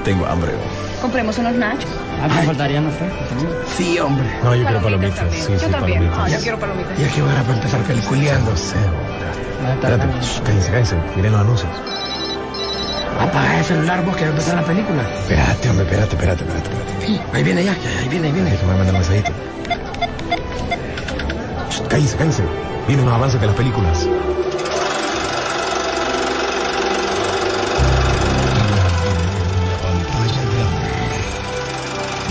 tengo hambre. Compremos unos nachos. Ah, me faltarían los Sí, hombre. No, yo quiero palomitas. también. Sí, yo sí, también. palomitas. Ah, yo quiero palomitas. Y aquí ahora para empezar peliculeando. No sé, hombre. Espérate, cállense, cállense. Miren los anuncios. Apaga el celular vos que va a empezar la película. Espérate, hombre, espérate, espérate, espérate. espérate. Ahí viene ya, ahí viene, ahí viene. Que me va a mandar un mensajito. Cállense, cállense. Vienen los avances de las películas.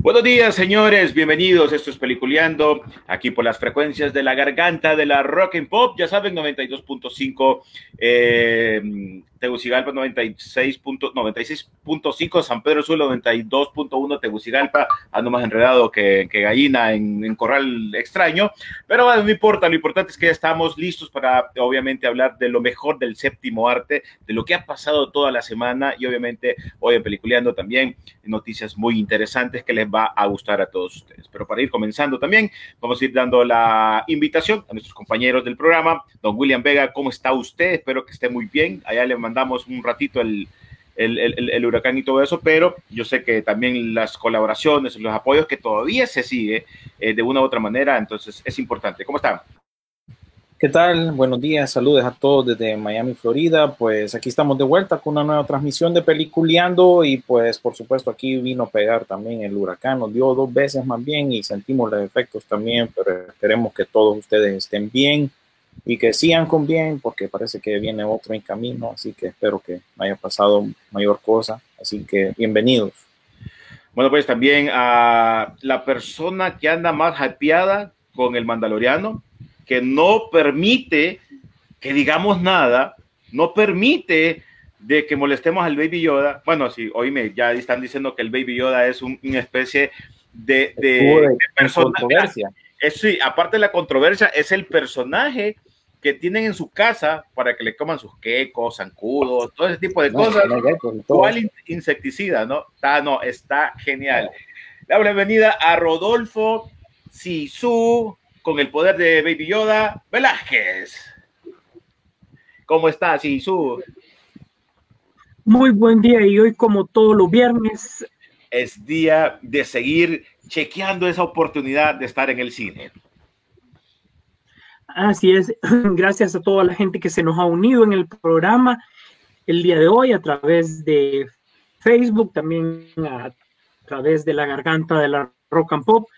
Buenos días, señores. Bienvenidos. Esto es Peliculeando, aquí por las frecuencias de la garganta de la rock and pop. Ya saben, 92.5 eh, Tegucigalpa, 96.5 96.5 San Pedro Sula, 92.1 Tegucigalpa. Ando más enredado que, que gallina en, en corral extraño. Pero bueno, no importa. Lo importante es que ya estamos listos para, obviamente, hablar de lo mejor del séptimo arte, de lo que ha pasado toda la semana y, obviamente, hoy en Peliculeando también noticias muy interesantes que les va a gustar a todos ustedes. Pero para ir comenzando también, vamos a ir dando la invitación a nuestros compañeros del programa. Don William Vega, ¿cómo está usted? Espero que esté muy bien. Allá le mandamos un ratito el, el, el, el huracán y todo eso, pero yo sé que también las colaboraciones, los apoyos que todavía se sigue eh, de una u otra manera, entonces es importante. ¿Cómo están? ¿Qué tal? Buenos días, saludos a todos desde Miami, Florida. Pues aquí estamos de vuelta con una nueva transmisión de Peliculeando y pues por supuesto aquí vino a pegar también el huracán, nos dio dos veces más bien y sentimos los efectos también, pero esperemos que todos ustedes estén bien y que sigan con bien porque parece que viene otro en camino, así que espero que no haya pasado mayor cosa, así que bienvenidos. Bueno, pues también a la persona que anda más hypeada con el Mandaloriano, que no permite que digamos nada, no permite de que molestemos al Baby Yoda. Bueno, sí, oíme, ya están diciendo que el Baby Yoda es un- una especie de, de, de- de persona- controversia. Es, sí, aparte de la controversia, es el personaje que tienen en su casa para que le coman sus quecos, zancudos, todo ese tipo de No, cosas. no todo. ¿Cuál in- insecticida, no? Está, no, está genial. La bienvenida a Rodolfo Sisu con el poder de Baby Yoda Velázquez. ¿Cómo está, Sisu? Muy buen día y hoy como todos los viernes Es día de seguir chequeando esa oportunidad de estar en el cine. Así es, gracias a toda la gente que se nos ha unido en el programa el día de hoy a través de Facebook, también a través de la garganta de la rock and pop.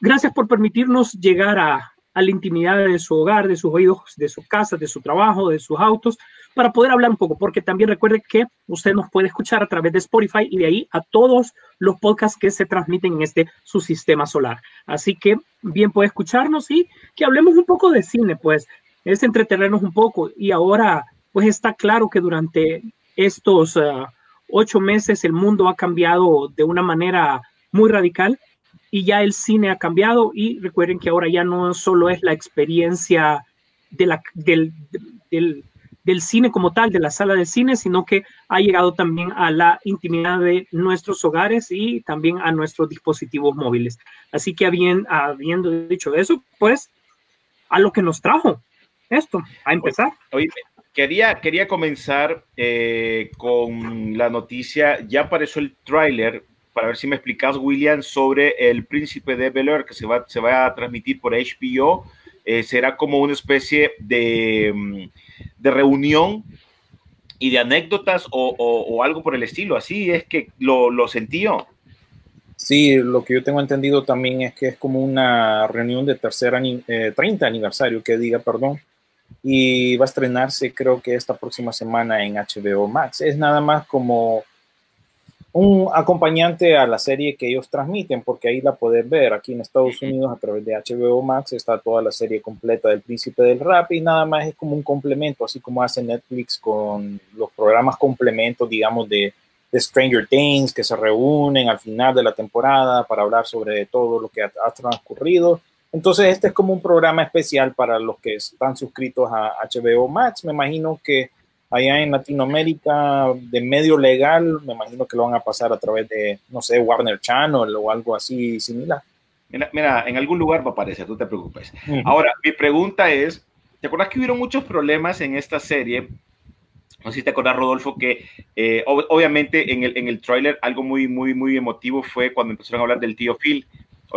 Gracias por permitirnos llegar a, la intimidad de su hogar, de sus oídos, de su casa, de su trabajo, de sus autos, para poder hablar un poco, porque también recuerde que usted nos puede escuchar a través de Spotify y de ahí a todos los podcasts que se transmiten en este su sistema solar. Así que bien puede escucharnos y que hablemos un poco de cine, pues es entretenernos un poco. Y ahora, pues está claro que durante estos ah, ocho meses el mundo ha cambiado de una manera muy radical y ya el cine ha cambiado y recuerden que ahora ya no solo es la experiencia de la, del, del cine como tal, de la sala de cine, sino que ha llegado también a la intimidad de nuestros hogares y también a nuestros dispositivos móviles. Así que habien- habiendo dicho eso, pues a lo que nos trajo esto, a empezar. Oye, quería, quería comenzar eh, con la noticia. Ya apareció el tráiler para ver si me explicas, William, sobre el Príncipe de Bel Air que se va, se va a transmitir por HBO. Eh, será como una especie de, mm, de reunión y de anécdotas o, o- algo por el estilo. Así es que lo, lo sentí yo. Sí, lo que yo tengo entendido también es que es como una reunión de tercer ani- eh, 30 aniversario, que diga, perdón, y va a estrenarse creo que esta próxima semana en HBO Max. Es nada más como un acompañante a la serie que ellos transmiten, porque ahí la puedes ver. Aquí en Estados Unidos, a través de HBO Max, está toda la serie completa del Príncipe del Rap y nada más es como un complemento, así como hace Netflix con los programas complementos, digamos, de, de Stranger Things, que se reúnen al final de la temporada para hablar sobre todo lo que ha, ha transcurrido. Entonces, este es como un programa especial para los que están suscritos a HBO Max. Me imagino que allá en Latinoamérica de medio legal, me imagino que lo van a pasar a través de, no sé, Warner Channel o algo así similar. Mira, mira en algún lugar va a aparecer, no te preocupes. Uh -huh. Ahora, mi pregunta es, ¿te acuerdas que hubieron muchos problemas en esta serie? No sé si te acuerdas, Rodolfo, que eh, ob obviamente en el, en el tráiler algo muy, muy, muy emotivo fue cuando empezaron a hablar del tío Phil.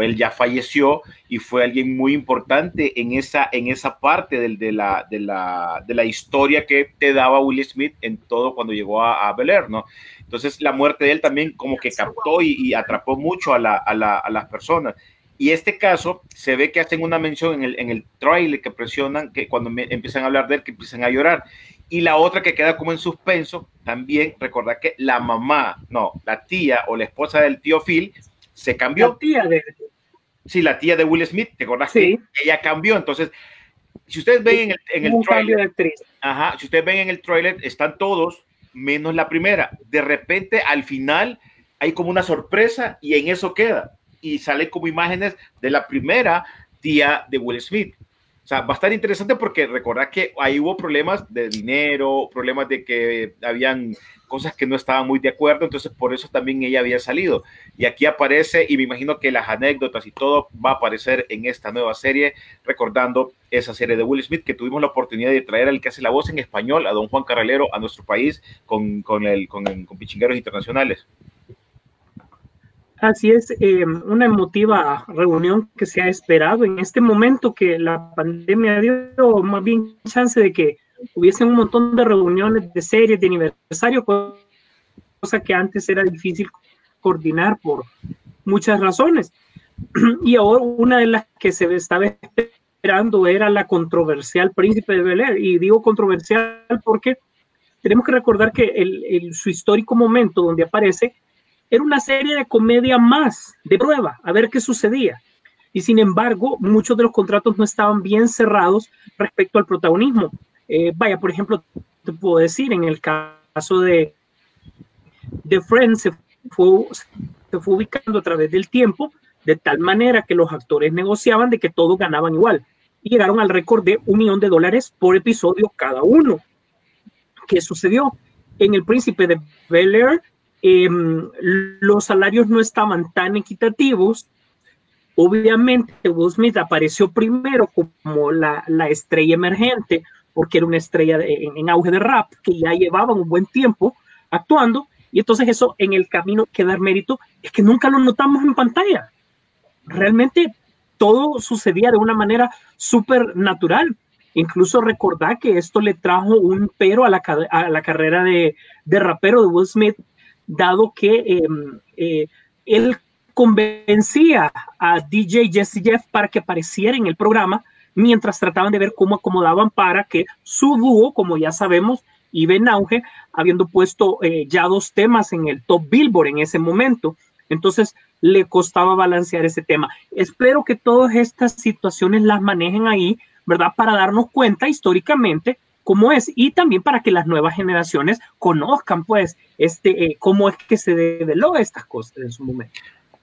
Él ya falleció y fue alguien muy importante en esa, en esa parte de, de, la, de, la, de la historia que te daba Will Smith en todo cuando llegó a, a Bel Air, ¿no? Entonces la muerte de él también como que captó y, y atrapó mucho a, la, a, la, a, las personas. Y este caso se ve que hacen una mención en el, en el trailer que presionan, que cuando me, empiezan a hablar de él, que empiezan a llorar. Y la otra que queda como en suspenso, también recordar que la mamá, no, la tía o la esposa del tío Phil se cambió. La tía de... Sí, la tía de Will Smith, ¿te acordás sí. que ella cambió? Entonces, si ustedes ven en el, en el Un trailer, cambio de actriz. Ajá, si ustedes ven en el trailer, están todos menos la primera. De repente, al final, hay como una sorpresa y en eso queda. Y sale como imágenes de la primera tía de Will Smith. O sea, va a estar interesante porque recordad que ahí hubo problemas de dinero, problemas de que habían cosas que no estaban muy de acuerdo, entonces por eso también ella había salido. Y aquí aparece, y me imagino que las anécdotas y todo va a aparecer en esta nueva serie, recordando esa serie de Will Smith que tuvimos la oportunidad de traer al que hace la voz en español, a don Juan Carralero, a nuestro país con, con, el, con, el, con Pichingueros Internacionales. Así es, eh, una emotiva reunión que se ha esperado en este momento que la pandemia dio más bien chance de que hubiesen un montón de reuniones de series, de aniversario, cosa que antes era difícil coordinar por muchas razones. Y ahora una de las que se estaba esperando era la controversial Príncipe de Bel Air. Y digo controversial porque tenemos que recordar que el, el, su histórico momento donde aparece era una serie de comedia más, de prueba, a ver qué sucedía. Y sin embargo, muchos de los contratos no estaban bien cerrados respecto al protagonismo. Eh, vaya, por ejemplo, te puedo decir, en el caso de, de Friends, se fue, se fue ubicando a través del tiempo, de tal manera que los actores negociaban de que todos ganaban igual. Y llegaron al récord de un millón de dólares por episodio cada uno. ¿Qué sucedió? En El Príncipe de Bel Air, eh, los salarios no estaban tan equitativos. Obviamente, Will Smith apareció primero como la, la estrella emergente, porque era una estrella de, en, en, auge de rap, que ya llevaba un buen tiempo actuando, y entonces eso en el camino que dar mérito es que nunca lo notamos en pantalla. Realmente todo sucedía de una manera súper natural. Incluso recordar que esto le trajo un pero a la, a la carrera de, de rapero de Will Smith, dado que eh, eh, él convencía a DJ Jesse Jeff para que apareciera en el programa mientras trataban de ver cómo acomodaban para que su dúo, como ya sabemos, iba en auge, habiendo puesto eh, ya dos temas en el top Billboard en ese momento. Entonces le costaba balancear ese tema. Espero que todas estas situaciones las manejen ahí, ¿verdad? Para darnos cuenta históricamente cómo es y también para que las nuevas generaciones conozcan pues este eh, cómo es que se develó estas cosas en su momento.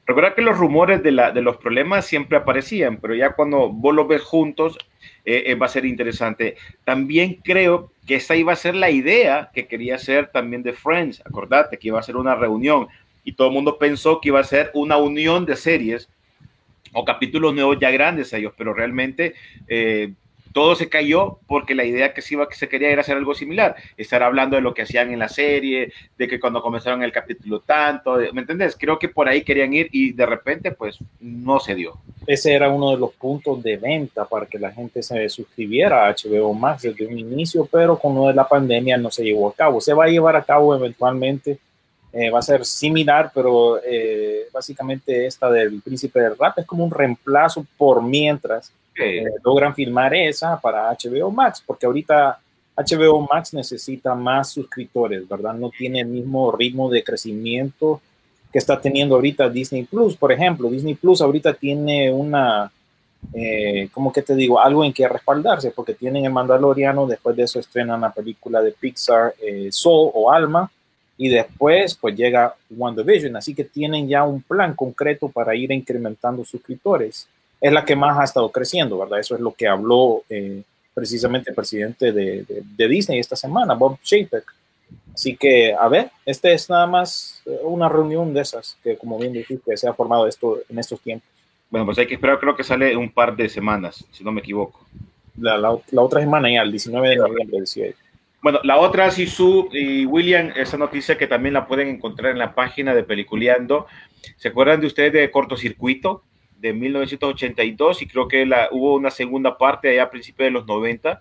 Recuerda que los rumores de, la, de los problemas siempre aparecían, pero ya cuando vos los ves juntos eh, eh, va a ser interesante. También creo que esa iba a ser la idea que quería hacer también de Friends. Acordate que iba a ser una reunión y todo el mundo pensó que iba a ser una unión de series o capítulos nuevos ya grandes ellos, pero realmente eh, todo se cayó porque la idea que se, iba, que quería era hacer algo similar, estar hablando de lo que hacían en la serie, de que cuando comenzaron el capítulo tanto, ¿me entendés? Creo que por ahí querían ir y de repente pues no se dio. Ese era uno de los puntos de venta para que la gente se suscribiera a HBO Max desde un inicio, pero con lo de la pandemia no se llevó a cabo. Se va a llevar a cabo eventualmente, eh, va a ser similar, pero eh, básicamente esta del Príncipe del Rap es como un reemplazo por mientras eh, logran filmar esa para HBO Max, porque ahorita HBO Max necesita más suscriptores, ¿verdad? No tiene el mismo ritmo de crecimiento que está teniendo ahorita Disney Plus, por ejemplo. Disney Plus ahorita tiene una, eh, ¿cómo que te digo? Algo en que respaldarse, porque tienen el Mandaloriano, después de eso estrenan la película de Pixar eh, Soul o Alma, y después pues llega WandaVision, así que tienen ya un plan concreto para ir incrementando suscriptores. Es la que más ha estado creciendo, ¿verdad? Eso es lo que habló eh, precisamente el presidente de, de, de, Disney esta semana, Bob Chapek. Así que, a ver, este es nada más eh, una reunión de esas que, como bien dijiste, se ha formado esto en estos tiempos. Bueno, pues hay que esperar, creo que sale un par de semanas, si no me equivoco. La, la, la otra semana ya, el 19 de noviembre, decía él. Bueno, la otra, Sisu y William, esa noticia que también la pueden encontrar en la página de Peliculeando. ¿Se acuerdan de ustedes de Cortocircuito de 1982? Y creo que la, hubo una segunda parte allá a principios de los 90.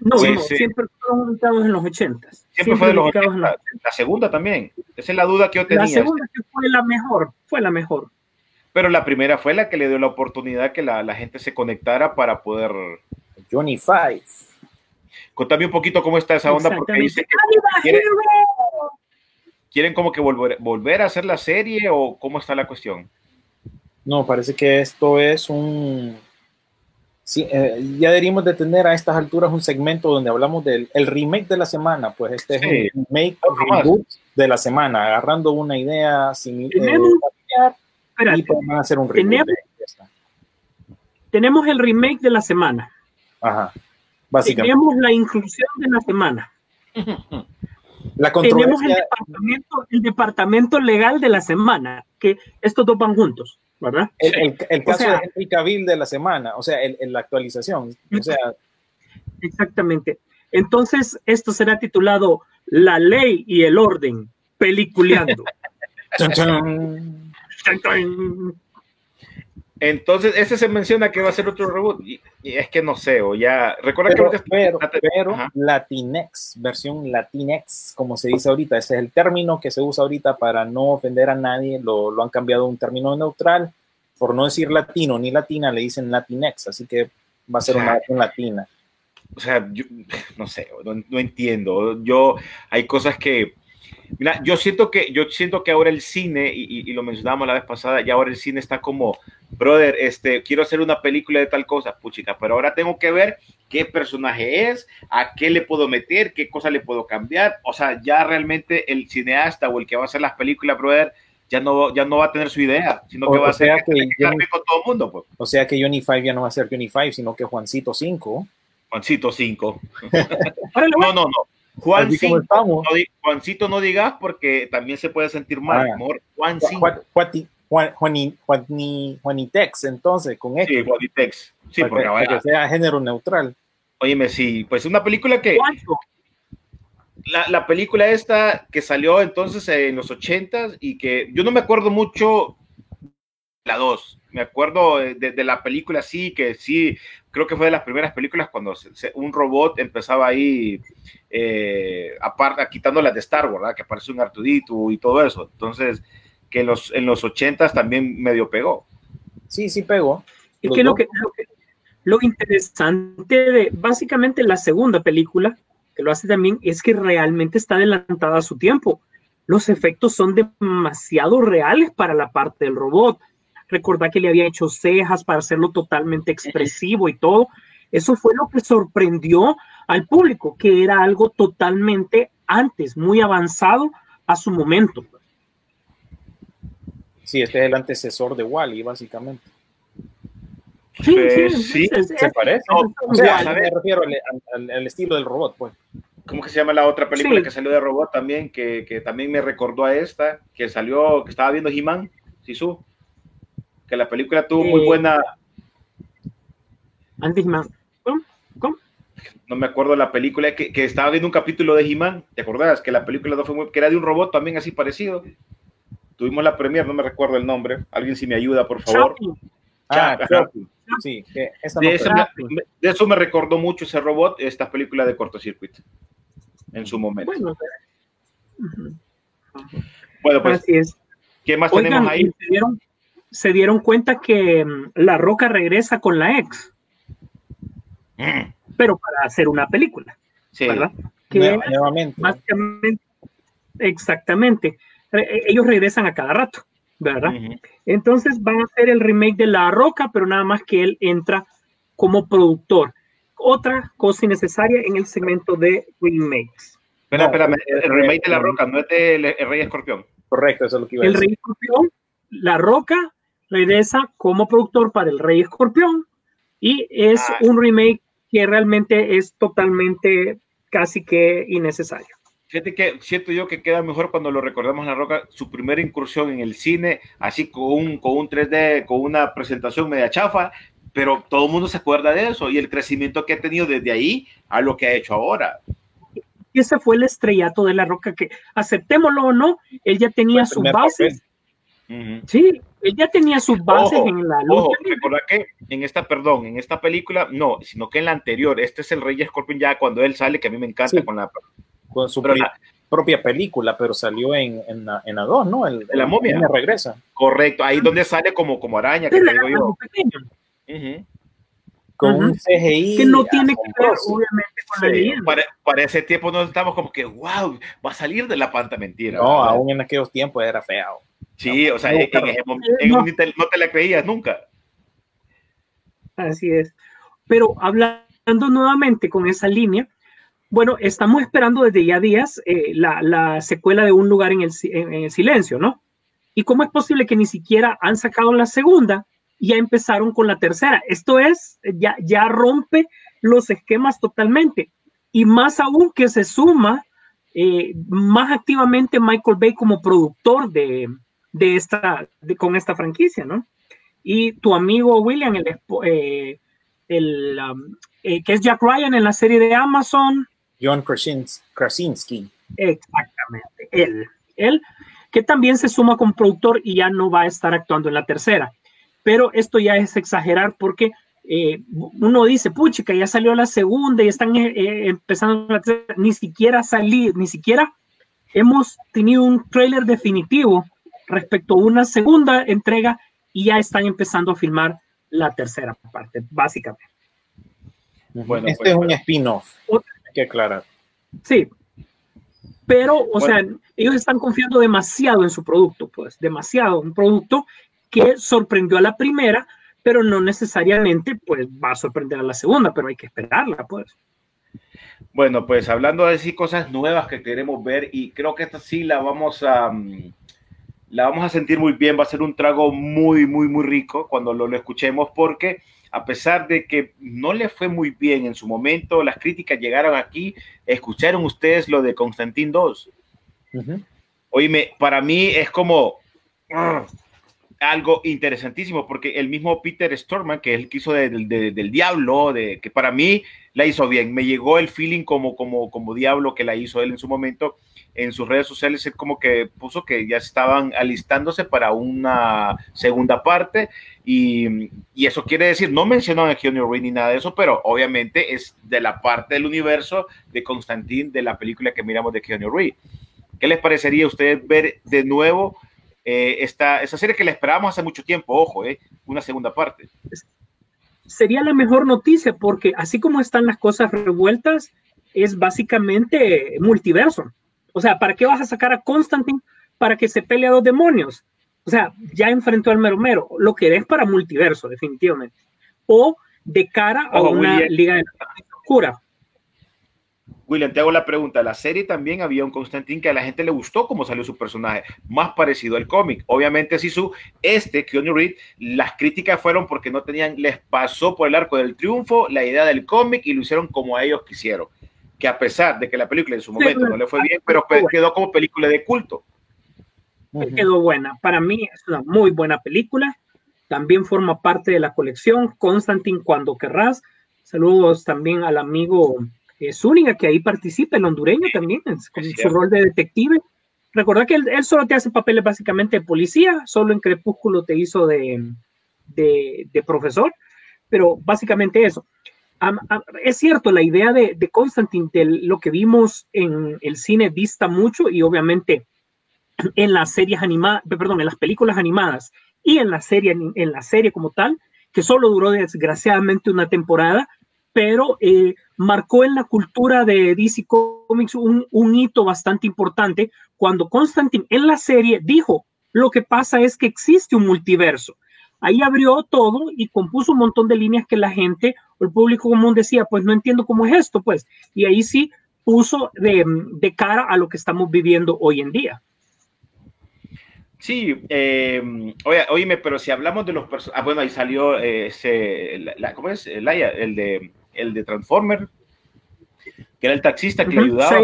No, pues, no siempre fueron ubicados en los 80. Siempre, siempre fue de los 80. La, la segunda también. Esa es la duda que yo tenía. La segunda que fue la mejor, fue la mejor. Pero la primera fue la que le dio la oportunidad que la, la gente se conectara para poder... Johnny Five. Contame un poquito cómo está esa onda, porque dice que quieren, quieren, como que volver, volver a hacer la serie o cómo está la cuestión. No, parece que esto es un... Sí, eh, ya deberíamos de tener a estas alturas un segmento donde hablamos del el remake de la semana, pues este sí. es un remake reboot de la semana, agarrando una idea similar eh, y van a hacer un remake. Tenemos, tenemos el remake de la semana. Ajá. Tenemos la inclusión de la semana. La Tenemos el departamento, el departamento legal de la semana, que estos dos van juntos, ¿verdad? El, el, el caso o sea, de Henry Cavill de la semana, o sea, el, la actualización. O sea, exactamente. Entonces, esto será titulado La ley y el orden, peliculeando. Entonces, ese se menciona que va a ser otro reboot. Y, y es que no sé, o ya. Recuerda pero, que. Pero, pero Latinex, versión Latinex, como se dice ahorita. Ese es el término que se usa ahorita para no ofender a nadie. Lo, lo han cambiado a un término neutral. Por no decir latino ni latina, le dicen Latinex. Así que va a ser una versión latina. O sea, yo no sé, no, no entiendo. Yo, hay cosas que Mira, yo siento que, yo siento que ahora el cine, y, y, lo mencionábamos la vez pasada, ya ahora el cine está como, brother, este, quiero hacer una película de tal cosa, puchica, pero ahora tengo que ver qué personaje es, a qué le puedo meter, qué cosa le puedo cambiar. O sea, ya realmente el cineasta o el que va a hacer las películas, brother, ya no, ya no va a tener su idea, sino que va a ser que Johnny, con todo el mundo. Pues. O sea que Johnny Five ya no va a ser Johnny Five, sino que Juancito 5. Juancito 5. no, no, no. Juan cinco, no, Juancito no digas porque también se puede sentir mal. Ah, amor. Juan 5. Juan, Juan, Juan, Juanitex, entonces, con esto. Sí, Juanitex. Sí, para, porque, para que sea género neutral. Óyeme, sí, pues una película que. La, la, película esta que salió entonces en los ochentas y que yo no me acuerdo mucho la 2. Me acuerdo de, de, la película, sí, que sí, creo que fue de las primeras películas cuando se, se, un robot empezaba ahí, eh, aparte, quitando las de Star Wars, ¿verdad? Que aparece un Artudito y todo eso. Entonces, que en los, en los 80 también medio pegó. Sí, sí pegó. Es que lo, que lo, que lo interesante de básicamente la segunda película, que lo hace también, es que realmente está adelantada a su tiempo. Los efectos son demasiado reales para la parte del robot recordar que le había hecho cejas para hacerlo totalmente expresivo y todo. Eso fue lo que sorprendió al público, que era algo totalmente antes, muy avanzado a su momento. Sí, este es el antecesor de Wally, básicamente. Sí, sí, sí, es, se parece. No, o sea, me refiero al, al, al, estilo del robot, pues. ¿Cómo que se llama la otra película sí. que salió de robot también? Que, que, también me recordó a esta, que salió, que estaba viendo He-Man, Sisu que la película tuvo muy buena. Antes más. ¿Cómo? ¿Cómo? No me acuerdo la película que, que estaba viendo un capítulo de He-Man. ¿Te acordás? Que la película no fue muy, que era de un robot también así parecido. Tuvimos la premier, no me recuerdo el nombre. Alguien si me ayuda, por favor. Ah, claro. Sí, que esa no de, eso me, de, eso me, recordó mucho ese robot, esta película de cortocircuito, en su momento. Bueno, bueno pues, Así es. ¿qué más Oigan, tenemos ahí? ¿se dieron, se dieron cuenta que mm, La Roca regresa con la ex. Mm. Pero para hacer una película. Sí. ¿verdad? Que Nue- nuevamente. básicamente, exactamente, re- ellos regresan a cada rato, ¿verdad? Entonces van a hacer el remake de La Roca, pero nada más que él entra como productor. Otra cosa innecesaria en el segmento de remakes. Espera, No, espérame, es- el remake de La es- Roca no es del el Rey Escorpión. Correcto, eso es lo que iba a El decir. Rey Escorpión, La Roca regresa como productor para el Rey Escorpión y es Ah. un remake que realmente es totalmente casi que innecesario. Fíjate que siento yo que queda mejor cuando lo recordamos La Roca, su primera incursión en el cine, así con un, con un 3D, con una presentación media chafa, pero todo el mundo se acuerda de eso y el crecimiento que ha tenido desde ahí a lo que ha hecho ahora. Y ese fue el estrellato de La Roca, que aceptémoslo o no, él ya tenía sus bases. Sí, él ya tenía sus bases Ojo, en la lucha. Recordad que en esta, perdón, en esta película, no, sino que en la anterior, este es el Rey Escorpión ya cuando él sale, que a mí me encanta Sí. con la... Con su la- propia película, pero salió en, en, la, en la 2, ¿no? El, La momia. regresa. Correcto, ahí donde sale como, como araña, que Pero te digo yo. Con un CGI. que no tiene que ver, obviamente, con la leyenda. para, para ese tiempo no estamos como que, wow, va a salir de la panta mentira. No, ¿verdad? aún en aquellos tiempos era feo. Sí, o sea, No, en, claro. ese momento en No. un te- no te la creías nunca. Así es. Pero hablando nuevamente con esa línea, bueno, estamos esperando desde ya días eh, la, la secuela de Un lugar en el, si- en- en el silencio, ¿no? ¿Y cómo es posible que ni siquiera han sacado la segunda y ya empezaron con la tercera? Esto es, ya, ya rompe los esquemas totalmente. Y más aún que se suma eh, más activamente Michael Bay como productor de, esta, con esta franquicia, ¿no? Y tu amigo William, el, eh, um, que es Jack Ryan en la serie de Amazon, John Krasins- Krasinski. exactamente, él, él, que también se suma como productor y ya no va a estar actuando en la tercera. Pero esto ya es exagerar porque eh, uno dice, puchica, ya salió la segunda y están eh, eh, empezando la tercera, ni siquiera salir, ni siquiera hemos tenido un trailer definitivo respecto a una segunda entrega y ya están empezando a filmar la tercera parte, básicamente. Bueno, este pues, es un spin-off. Otra- que aclarar. Sí. Pero, o Bueno. sea, ellos están confiando demasiado en su producto, pues, demasiado. Un producto que sorprendió a la primera, pero no necesariamente, pues, va a sorprender a la segunda, pero hay que esperarla, pues. Bueno, pues hablando de sí cosas nuevas que queremos ver y creo que esta sí la vamos a mm, la vamos a sentir muy bien, va a ser un trago muy muy muy rico cuando lo, lo escuchemos porque a pesar de que no le fue muy bien en su momento, las críticas llegaron aquí, escucharon ustedes lo de Constantín 2. Ujú. Oíme, para mí es como ah, algo interesantísimo, porque el mismo Peter Storman, que es el que hizo de- de- del Diablo, de, que para mí la hizo bien, me llegó el feeling como, como, como Diablo que la hizo él en su momento, en sus redes sociales, él como que puso que ya estaban alistándose para una segunda parte, y, y eso quiere decir, no mencionó a Keanu Reeves ni nada de eso, pero obviamente es de la parte del universo de Constantine, de la película que miramos de Keanu Reeves. ¿Qué les parecería a ustedes ver de nuevo eh, esta, esa serie que la esperábamos hace mucho tiempo? Ojo, eh, una segunda parte. Sería la mejor noticia porque así como están las cosas revueltas, es básicamente multiverso. O sea, ¿para qué vas a sacar a Constantine para que se pelee a dos demonios? O sea, ya enfrentó al mero mero. Lo querés para multiverso, definitivamente. O de cara a Ojo, una William. liga de la oscura. William, te hago la pregunta. La serie también había un Constantine que a la gente le gustó cómo salió su personaje, más parecido al cómic. Obviamente, sí, su este, Keanu Reeves, las críticas fueron porque no tenían, les pasó por el arco del triunfo la idea del cómic y lo hicieron como ellos quisieron. Que a pesar de que la película en su momento no le fue bien, pero pe- quedó como película de culto. Quedó buena. Para mí es una muy buena película. También forma parte de la colección Constantine cuando querrás. Saludos también al amigo eh, Zúñiga, que ahí participa, el hondureño también, con su rol de detective. Recordad que él, él solo te hace papeles básicamente de policía, solo en Crepúsculo te hizo de, de, de profesor, pero básicamente eso. Es cierto, la idea de, de Constantine, de lo que vimos en el cine, dista mucho y obviamente en las series animadas, perdón, en las películas animadas y en la serie, en la serie como tal, que solo duró desgraciadamente una temporada, pero eh, marcó en la cultura de DC Comics un, un hito bastante importante cuando Constantine en la serie dijo, lo que pasa es que existe un multiverso. Ahí abrió todo y compuso un montón de líneas que la gente o el público común decía, pues no entiendo cómo es esto, pues. Y ahí sí puso de, de cara a lo que estamos viviendo hoy en día. Sí, eh, oye, oíme, pero si hablamos de los personajes, ah, bueno, ahí salió eh, ese, la, ¿cómo es? El, el, de, el de Transformer, que era el taxista que le ayudaba.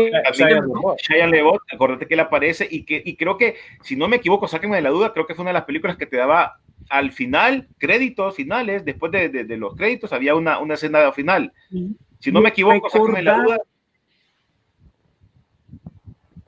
Shia Lebot, acordate que él aparece y que y creo que, si no me equivoco, sáquenme de la duda, creo que fue una de las películas que te daba al final, créditos finales, después de, de, de los créditos había una, una escena final. Si no me equivoco, de la duda.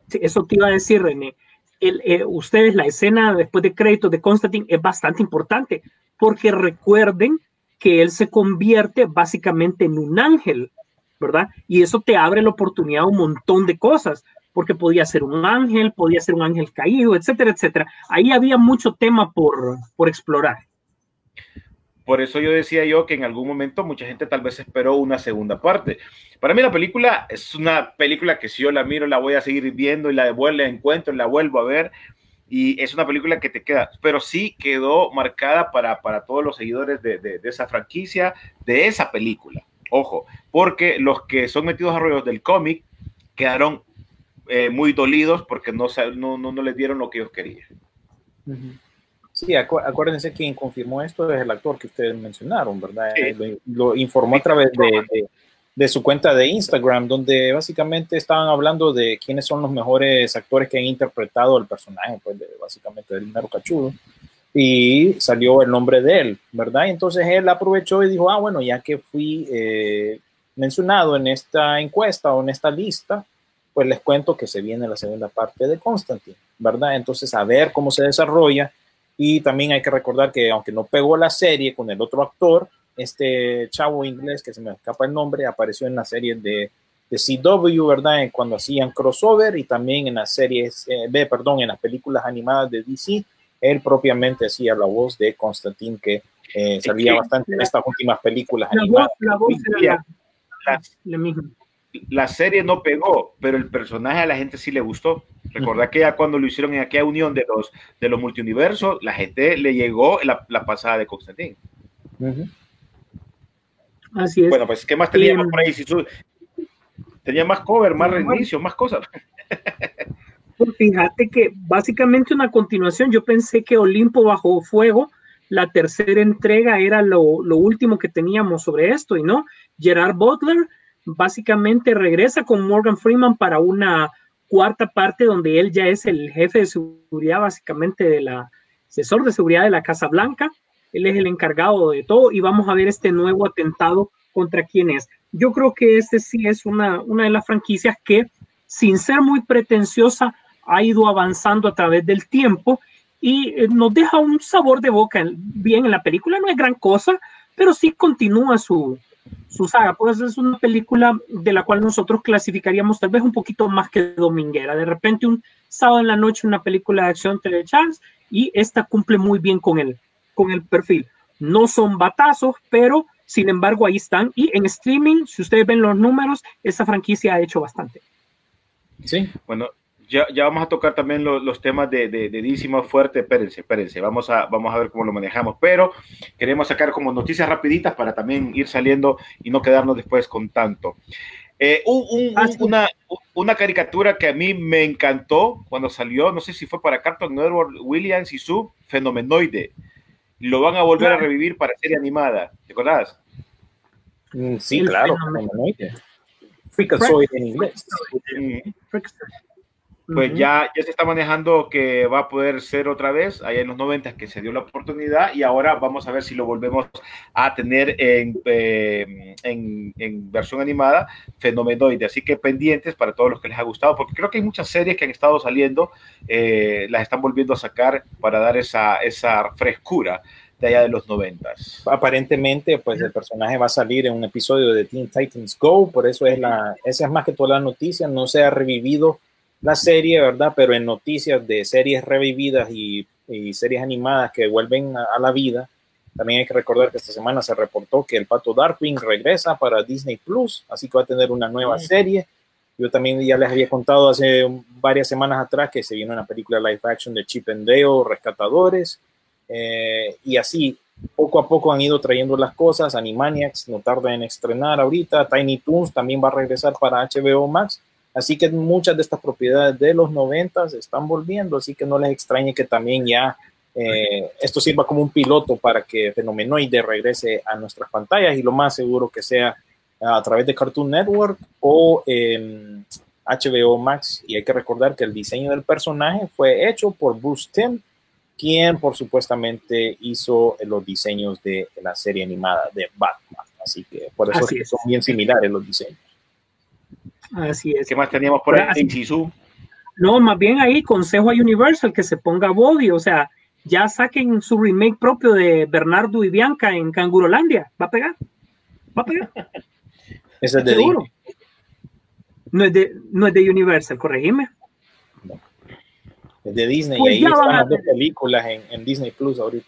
Sí, eso te iba a decir, René el, eh, ustedes la escena después de créditos de Constantine es bastante importante porque recuerden que él se convierte básicamente en un ángel, ¿verdad? Y eso te abre la oportunidad a un montón de cosas, porque podía ser un ángel, podía ser un ángel caído, etcétera, etcétera. Ahí había mucho tema por, por explorar. Por eso yo decía yo que en algún momento mucha gente tal vez esperó una segunda parte. Para mí la película es una película que si yo la miro la voy a seguir viendo y la devuelvo, la encuentro la vuelvo a ver. Y es una película que te queda, pero sí quedó marcada para, para todos los seguidores de, de, de esa franquicia, de esa película. Ojo, porque los que son metidos a rollos del cómic quedaron eh, muy dolidos porque no, no, no, no les dieron lo que ellos querían. Sí, acu acuérdense quien confirmó esto es el actor que ustedes mencionaron, ¿verdad? Sí. Lo, lo, informó a través de, de, de, su cuenta de Instagram, donde básicamente estaban hablando de quiénes son los mejores actores que han interpretado el personaje, pues de, básicamente del dinero cachudo. Y salió el nombre de él, ¿verdad? Y entonces él aprovechó y dijo, ah, bueno, ya que fui eh, mencionado en esta encuesta o en esta lista, pues les cuento que se viene la segunda parte de Constantine, ¿verdad? Entonces, a ver cómo se desarrolla y también hay que recordar que aunque no pegó la serie con el otro actor, este chavo inglés, que se me escapa el nombre, apareció en la serie de, de CW, ¿verdad? Cuando hacían crossover y también en las series, eh, B, perdón, en las películas animadas de DC, él propiamente hacía la voz de Constantine, que eh, salía bastante en estas últimas películas la animadas. Voz, la voz era la, la, la misma la serie no pegó, pero el personaje a la gente sí le gustó. Recordad que ya cuando lo hicieron en aquella unión de los, de los multiuniversos, la gente le llegó la, la pasada de Constantine. Uh -huh. Así es. Bueno, pues, ¿qué más teníamos por ahí? Si su... Tenía más cover, más reinicio, más cosas. Pues fíjate que básicamente una continuación, yo pensé que Olimpo bajo fuego, la tercera entrega era lo, lo último que teníamos sobre esto, y no, Gerard Butler básicamente regresa con Morgan Freeman para una cuarta parte donde él ya es el jefe de seguridad, básicamente de la asesor de seguridad de la Casa Blanca. Él es el encargado de todo y vamos a ver este nuevo atentado contra quién es. Yo creo que este sí es una, una de las franquicias que, sin ser muy pretenciosa, ha ido avanzando a través del tiempo y nos deja un sabor de boca bien en la película. No es gran cosa, pero sí continúa su, su saga. Pues es una película de la cual nosotros clasificaríamos tal vez un poquito más que dominguera. De repente un sábado en la noche una película de acción de Charles y esta cumple muy bien con el, con el perfil. No son batazos, pero sin embargo ahí están. Y en streaming, si ustedes ven los números, esa franquicia ha hecho bastante. Sí. Bueno, ya, ya, vamos a tocar también los, los temas de, de, de DC más fuerte. Espérense, espérense, vamos a, vamos a ver cómo lo manejamos. Pero queremos sacar como noticias rapiditas para también ir saliendo y no quedarnos después con tanto. Eh, un, un, ah, sí. una, una, caricatura que a mí me encantó cuando salió, no sé si fue para Cartoon Network, Williams y su Fenomenoide. Lo van a volver claro. a revivir para serie animada. ¿Te acordás? Mm, sí, claro, Fenomenoide. Freakazoid en inglés. Pues uh -huh. ya, ya se está manejando que va a poder ser otra vez, allá en los 90 que se dio la oportunidad y ahora vamos a ver si lo volvemos a tener en, eh, en, en, versión animada, fenomenoide. Así que pendientes para todos los que les ha gustado, porque creo que hay muchas series que han estado saliendo, eh, las están volviendo a sacar para dar esa, esa frescura de allá de los noventas. Aparentemente, pues el personaje va a salir en un episodio de Teen Titans Go, por eso es la, esa es más que toda la noticia, no se ha revivido la serie, ¿verdad? Pero en noticias de series revividas y, y series animadas que vuelven a, a, la vida, También hay que recordar que esta semana se reportó que el pato Darkwing regresa para Disney Plus, así que va a tener una nueva serie. Yo también ya les había contado hace varias semanas atrás que se viene una película live action de Chip and Dale, Rescatadores, eh, y así poco a poco han ido trayendo las cosas. Animaniacs no tarda en estrenar ahorita. Tiny Toons también va a regresar para HBO Max. Así que muchas de estas propiedades de los 90 están volviendo. Así que no les extrañe que también ya eh, esto sirva como un piloto para que Fenomenoide regrese a nuestras pantallas y lo más seguro que sea a través de Cartoon Network o HBO Max. Y hay que recordar que el diseño del personaje fue hecho por Bruce Timm quien por supuestamente hizo los diseños de la serie animada de Batman. Así que por eso son bien similares los diseños. Así es. ¿Qué más teníamos por ahí en Chisu? No, más bien ahí consejo a Universal que se ponga body, o sea, ya saquen su remake propio de Bernardo y Bianca en Cangurolandia. ¿Va a pegar? ¿Va a pegar? Ese es de Disney. No es de, no es de Universal, corregime de Disney pues y ahí están las dos películas en, Disney Plus ahorita.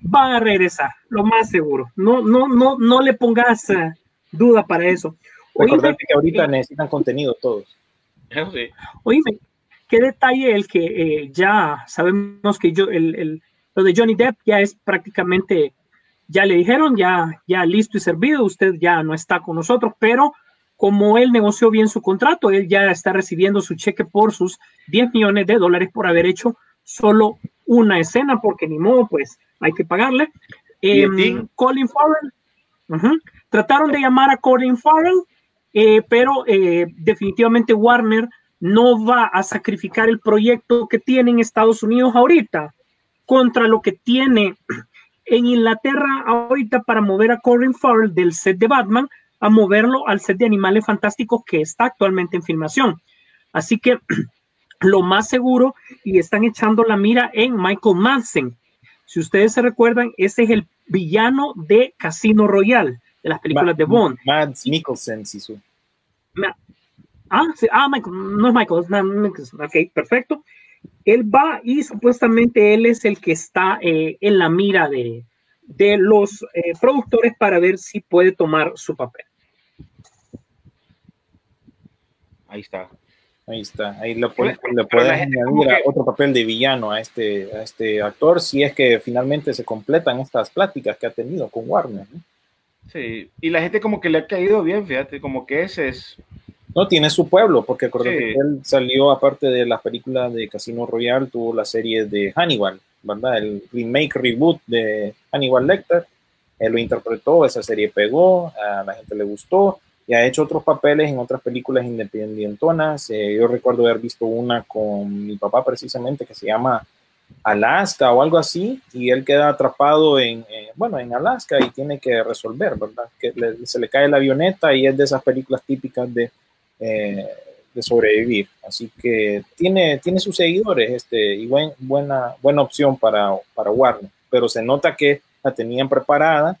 Van a regresar, lo más seguro. No, no, no, no le pongas eh, duda para eso. Recordarte que ahorita necesitan contenido todos. Sí. Oíme, qué detalle el que eh, ya sabemos que yo, el, el, lo de Johnny Depp ya es prácticamente, ya le dijeron, ya, ya listo y servido, usted ya no está con nosotros, pero como él negoció bien su contrato, él ya está recibiendo su cheque por sus 10 millones de dólares por haber hecho solo una escena, porque ni modo, pues hay que pagarle. Em, Colin Farrell, trataron de llamar a Colin Farrell, eh, pero eh, definitivamente Warner no va a sacrificar el proyecto que tiene en Estados Unidos ahorita contra lo que tiene en Inglaterra ahorita para mover a Colin Farrell del set de Batman a moverlo al set de Animales Fantásticos que está actualmente en filmación. Así que lo más seguro, y están echando la mira en Michael Madsen. Si ustedes se recuerdan, ese es el villano de Casino Royale, de las películas de Bond. Mads Mikkelsen, sí, sí. Ah, ah no es Michael, ok, perfecto. Él va y supuestamente él es el que está eh, en la mira de, de los eh, productores para ver si puede tomar su papel. Ahí está. Ahí está. Ahí le, puedes añadir otro papel de villano a este, a este actor si es que finalmente se completan estas pláticas que ha tenido con Warner. Sí, y la gente como que le ha caído bien, fíjate, como que ese es... No, tiene su pueblo, porque que él salió, aparte de la película de Casino Royale, tuvo la serie de Hannibal, ¿verdad? El remake, reboot de Hannibal Lecter. Él lo interpretó, esa serie pegó, a la gente le gustó y ha hecho otros papeles en otras películas independientonas. Eh, yo recuerdo haber visto una con mi papá precisamente que se llama Alaska o algo así, y él queda atrapado en, bueno, en Alaska y tiene que resolver, ¿verdad? Que se le cae la avioneta y es de esas películas típicas de, eh, de sobrevivir. Así que tiene, tiene sus seguidores este, y buen, buena, buena opción para, para Warner, pero se nota que la tenían preparada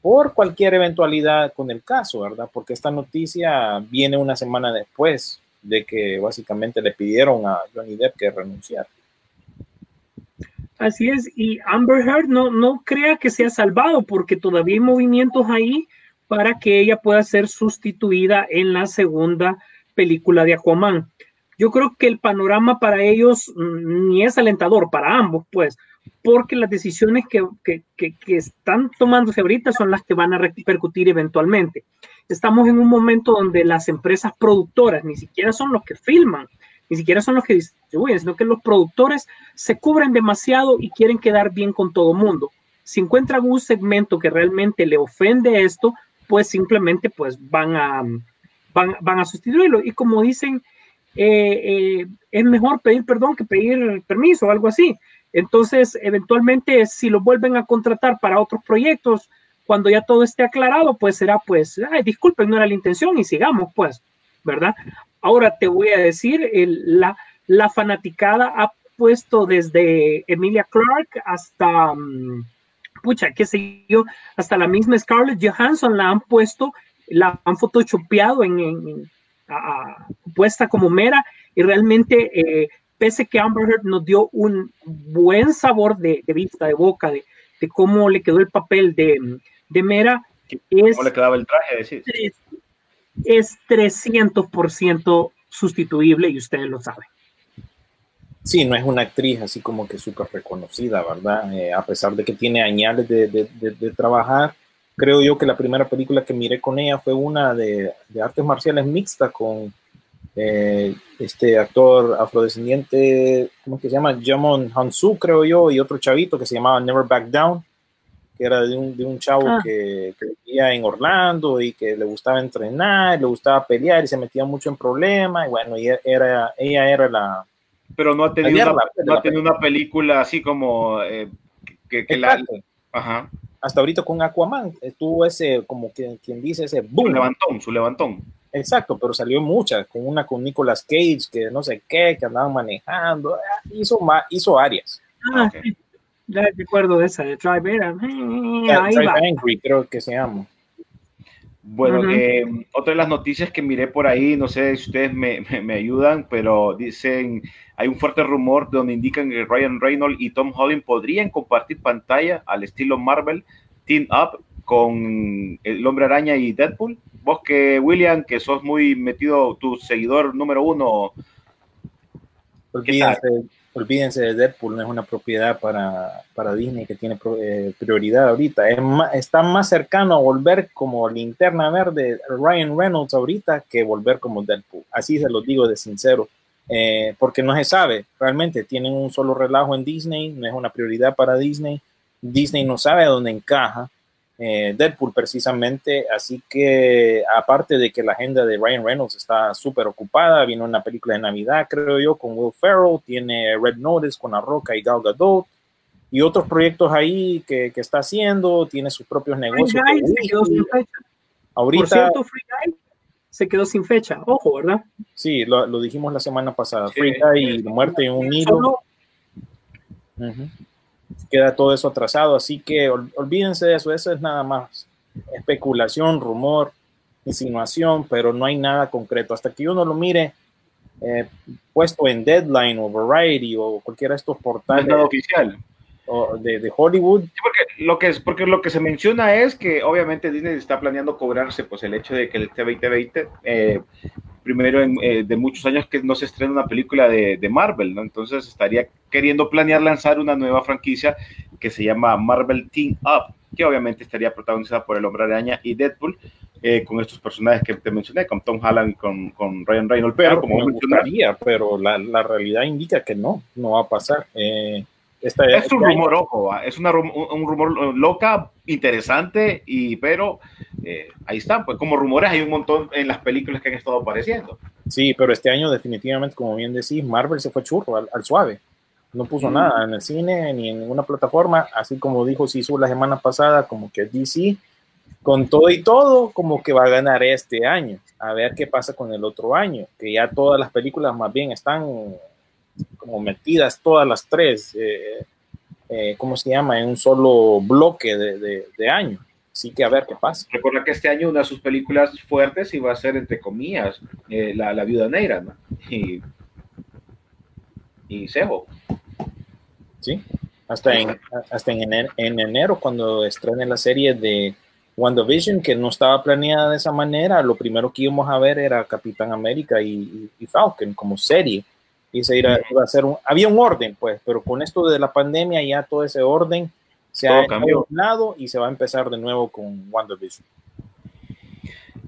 por cualquier eventualidad con el caso, ¿verdad? Porque esta noticia viene una semana después de que básicamente le pidieron a Johnny Depp que renunciara. Así es, y Amber Heard no, no crea que sea salvado porque todavía hay movimientos ahí para que ella pueda ser sustituida en la segunda película de Aquaman. Yo creo que el panorama para ellos mm, ni es alentador, para ambos, pues, porque las decisiones que, que, que, están tomándose ahorita son las que van a repercutir eventualmente. Estamos en un momento donde las empresas productoras ni siquiera son los que filman, ni siquiera son los que distribuyen, sino que los productores se cubren demasiado y quieren quedar bien con todo mundo. Si encuentran un segmento que realmente le ofende esto, pues simplemente pues van a, van, van a sustituirlo. Y como dicen, eh, eh, es mejor pedir perdón que pedir permiso o algo así. Entonces, eventualmente, si lo vuelven a contratar para otros proyectos, cuando ya todo esté aclarado, pues será, pues, ay, disculpen, no era la intención y sigamos, pues, ¿verdad? Ahora te voy a decir, la, la fanaticada ha puesto desde Emilia Clark hasta, mm, pucha, qué sé yo, hasta la misma Scarlett Johansson la han puesto, la han photoshopeado en, en, puesta como mera y realmente eh, pese que Amber Heard nos dio un buen sabor de, vista, de boca, de de cómo le quedó el papel de, de Mera es, ¿Cómo le quedaba el traje? Decís? Es 300% sustituible y ustedes lo saben. Sí, no es una actriz así como que súper reconocida, ¿verdad? Eh, a pesar de que tiene añales de, de, trabajar, creo yo que la primera película que miré con ella fue una de, artes marciales mixta con eh, este actor afrodescendiente, ¿cómo que se llama? Jamon Hansu, creo yo, y otro chavito que se llamaba Never Back Down, que era de un, de un chavo ah. que, que, vivía en Orlando y que le gustaba entrenar, le gustaba pelear y se metía mucho en problemas, y bueno, y era, ella era la pero no ha tenido, una, no ha tenido una película así como eh, que, que la... Ajá. Hasta ahorita con Aquaman estuvo ese, como quien, quien dice, ese boom. Su levantón, su levantón. Exacto, pero salió muchas, con una con Nicolas Cage, que no sé qué, que andaban manejando, ah, hizo, hizo varias. Ah, okay. sí. Ya recuerdo de esa, de Drive Angry, creo que se llama. Bueno, uh -huh. eh, otra de las noticias que miré por ahí, no sé si ustedes me, me, me, ayudan, pero dicen, hay un fuerte rumor donde indican que Ryan Reynolds y Tom Holland podrían compartir pantalla al estilo Marvel, Team Up con el Hombre Araña y Deadpool. Vos que, William, que sos muy metido, tu seguidor número uno. Olvídense, olvídense de Deadpool, no es una propiedad para, para Disney que tiene eh, prioridad ahorita. Es más, está más cercano a volver como linterna verde Ryan Reynolds ahorita que volver como Deadpool. Así se lo digo de sincero. Eh, porque no se sabe, realmente tienen un solo relajo en Disney, no es una prioridad para Disney. Disney no sabe a dónde encaja. Eh, Deadpool precisamente, así que aparte de que la agenda de Ryan Reynolds está súper ocupada, viene una película de Navidad, creo yo, con Will Ferrell, tiene Red Notice con La Roca y Gal Gadot, y otros proyectos ahí que, que está haciendo, tiene sus propios negocios. Free Guy se quedó sin fecha. Ahorita, Por cierto, Free Guy se quedó sin fecha, ojo, ¿verdad? Sí, lo, lo dijimos la semana pasada, sí. Free Guy y Muerte en un hilo. Solo... Uh -huh queda todo eso atrasado, así que ol, olvídense de eso, eso es nada más especulación, rumor, insinuación, pero no hay nada concreto. Hasta que uno lo mire eh, puesto en Deadline o Variety o cualquiera de estos portales. No oficial. De, de, Hollywood. Sí, porque lo, que es, porque lo que se menciona es que obviamente Disney está planeando cobrarse pues el hecho de que el T2020 eh, primero en, eh, de muchos años que no se estrena una película de, de, Marvel, ¿no? Entonces estaría queriendo planear lanzar una nueva franquicia que se llama Marvel Team Up, que obviamente estaría protagonizada por el Hombre Araña y Deadpool, eh, con estos personajes que te mencioné, con Tom Holland y con, con Ryan Reynolds, pero claro, como me gustaría, pero la, la, realidad indica que no, no va a pasar. Eh, esta, es un rumor, ojo, es una, un, un, rumor loca, interesante, y, pero eh, ahí están, pues como rumores hay un montón en las películas que han estado apareciendo. Sí, pero este año definitivamente, como bien decís, Marvel se fue churro al, al suave. No puso mm. nada en el cine ni en ninguna plataforma, así como dijo Sisu la semana pasada, como que DC, con todo y todo, como que va a ganar este año. A ver qué pasa con el otro año, que ya todas las películas más bien están como metidas todas las tres, eh, eh, ¿cómo se llama? En un solo bloque de, de, de, año. Así que a ver qué pasa. Recuerda que este año una de sus películas fuertes iba a ser, entre comillas, eh, la, la, Viuda Negra, ¿no? Y, y Sejo. Sí, hasta, en, hasta en, enero, en enero, cuando estrenen la serie de WandaVision, que no estaba planeada de esa manera, lo primero que íbamos a ver era Capitán América y, y Falcon como serie y se iba, iba a ser un, había un orden, pues, pero con esto de la pandemia ya todo ese orden se todo ha cambiado y se va a empezar de nuevo con WandaVision.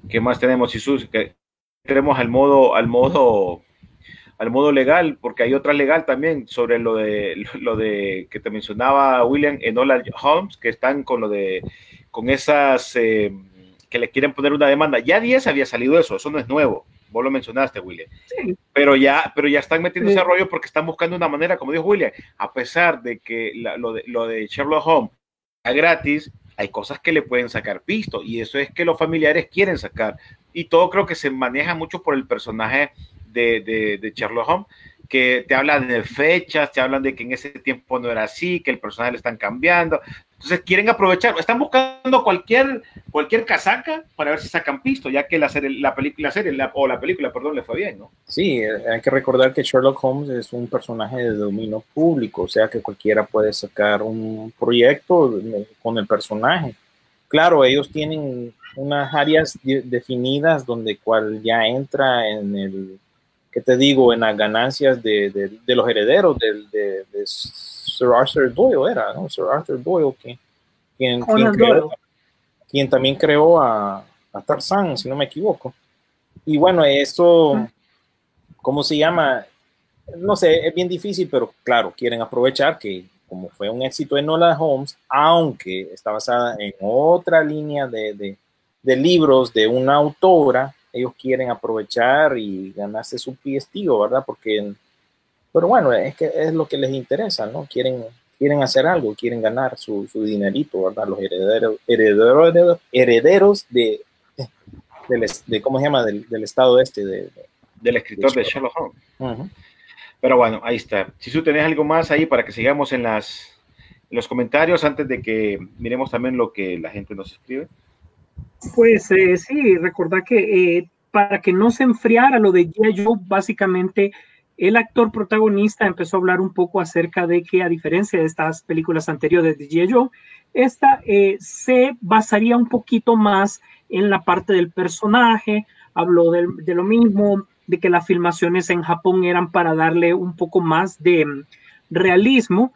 ¿Qué más tenemos, Jesús? Que tenemos al modo, al modo, al modo legal, porque hay otra legal también sobre lo de lo de que te mencionaba William Enola Holmes, que están con lo de con esas eh, que le quieren poner una demanda. Ya 10 había salido eso, eso no es nuevo vos lo mencionaste, William. Sí. Pero, ya, pero ya están metiendo sí. ese rollo porque están buscando una manera, como dijo William, a pesar de que la, lo, de, lo de Sherlock Holmes es gratis, hay cosas que le pueden sacar pisto y eso es que los familiares quieren sacar. Y todo creo que se maneja mucho por el personaje de, de, de Sherlock Holmes, que te hablan de fechas, te hablan de que en ese tiempo no era así, que el personaje le están cambiando. Entonces quieren aprovechar, están buscando cualquier, cualquier casaca para ver si sacan pisto, ya que la serie, la película, serie, o la película, perdón, le fue bien, ¿no? Sí, eh, hay que recordar que Sherlock Holmes es un personaje de dominio público, o sea que cualquiera puede sacar un proyecto con el personaje. Claro, ellos tienen unas áreas de, definidas donde cual ya entra en el, ¿qué te digo?, en las ganancias de, de, de los herederos de, Sir Arthur Doyle era, ¿no? Sir Arthur Doyle, quien, quien, quien, creó, quien también creó a, a, Tarzán, si no me equivoco. Y bueno, eso, ¿cómo se llama? No sé, es bien difícil, pero claro, quieren aprovechar que como fue un éxito en Nola Holmes, aunque está basada en otra línea de, de, de libros de una autora, ellos quieren aprovechar y ganarse su piestillo, ¿verdad? Porque pero bueno, es que es lo que les interesa, ¿no? Quieren, quieren hacer algo, quieren ganar su, su dinerito, ¿verdad? Los herederos, herederos, herederos de, de, de, ¿cómo se llama? Del, del estado este. De, del escritor de Sherlock Holmes. Uh -huh. Pero bueno, ahí está. Si tú tenés algo más ahí para que sigamos en, las, en los comentarios antes de que miremos también lo que la gente nos escribe. Pues eh, sí, recordar que eh, para que no se enfriara lo de G.I. Joe, básicamente el actor protagonista empezó a hablar un poco acerca de que, a diferencia de estas películas anteriores de G.I. Joe, esta eh, se basaría un poquito más en la parte del personaje, habló de, de, lo mismo, de que las filmaciones en Japón eran para darle un poco más de um, realismo.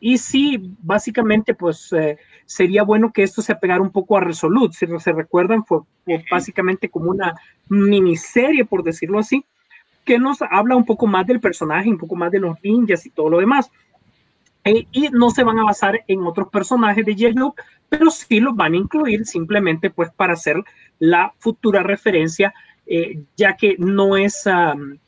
Y sí, básicamente, pues eh, sería bueno que esto se apegara un poco a Resolute. Si se recuerdan, fue, fue básicamente como una miniserie, por decirlo así, que nos habla un poco más del personaje, un poco más de los ninjas y todo lo demás. Eh, y no se van a basar en otros personajes de J-Lo, pero sí los van a incluir simplemente pues para hacer la futura referencia, eh, ya que no es um,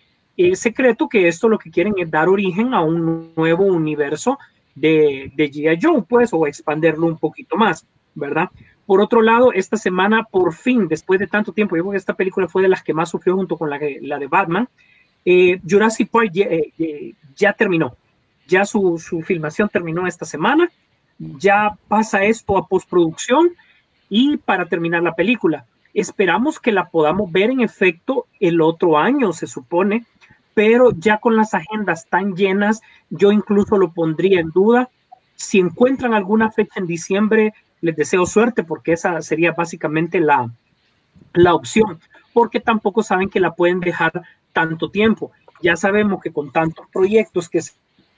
secreto que esto lo que quieren es dar origen a un nuevo universo de, de G.I. Joe, pues, o expanderlo un poquito más, ¿verdad? Por otro lado, esta semana, por fin, después de tanto tiempo, yo creo que esta película fue de las que más sufrió junto con la, de Batman, eh, Jurassic Park ya, eh, terminó, ya su, filmación terminó esta semana, ya pasa esto a postproducción y para terminar la película. Esperamos que la podamos ver en efecto el otro año, se supone, pero ya con las agendas tan llenas, yo incluso lo pondría en duda. Si encuentran alguna fecha en diciembre, les deseo suerte porque esa sería básicamente la, la opción, porque tampoco saben que la pueden dejar tanto tiempo. Ya sabemos que con tantos proyectos que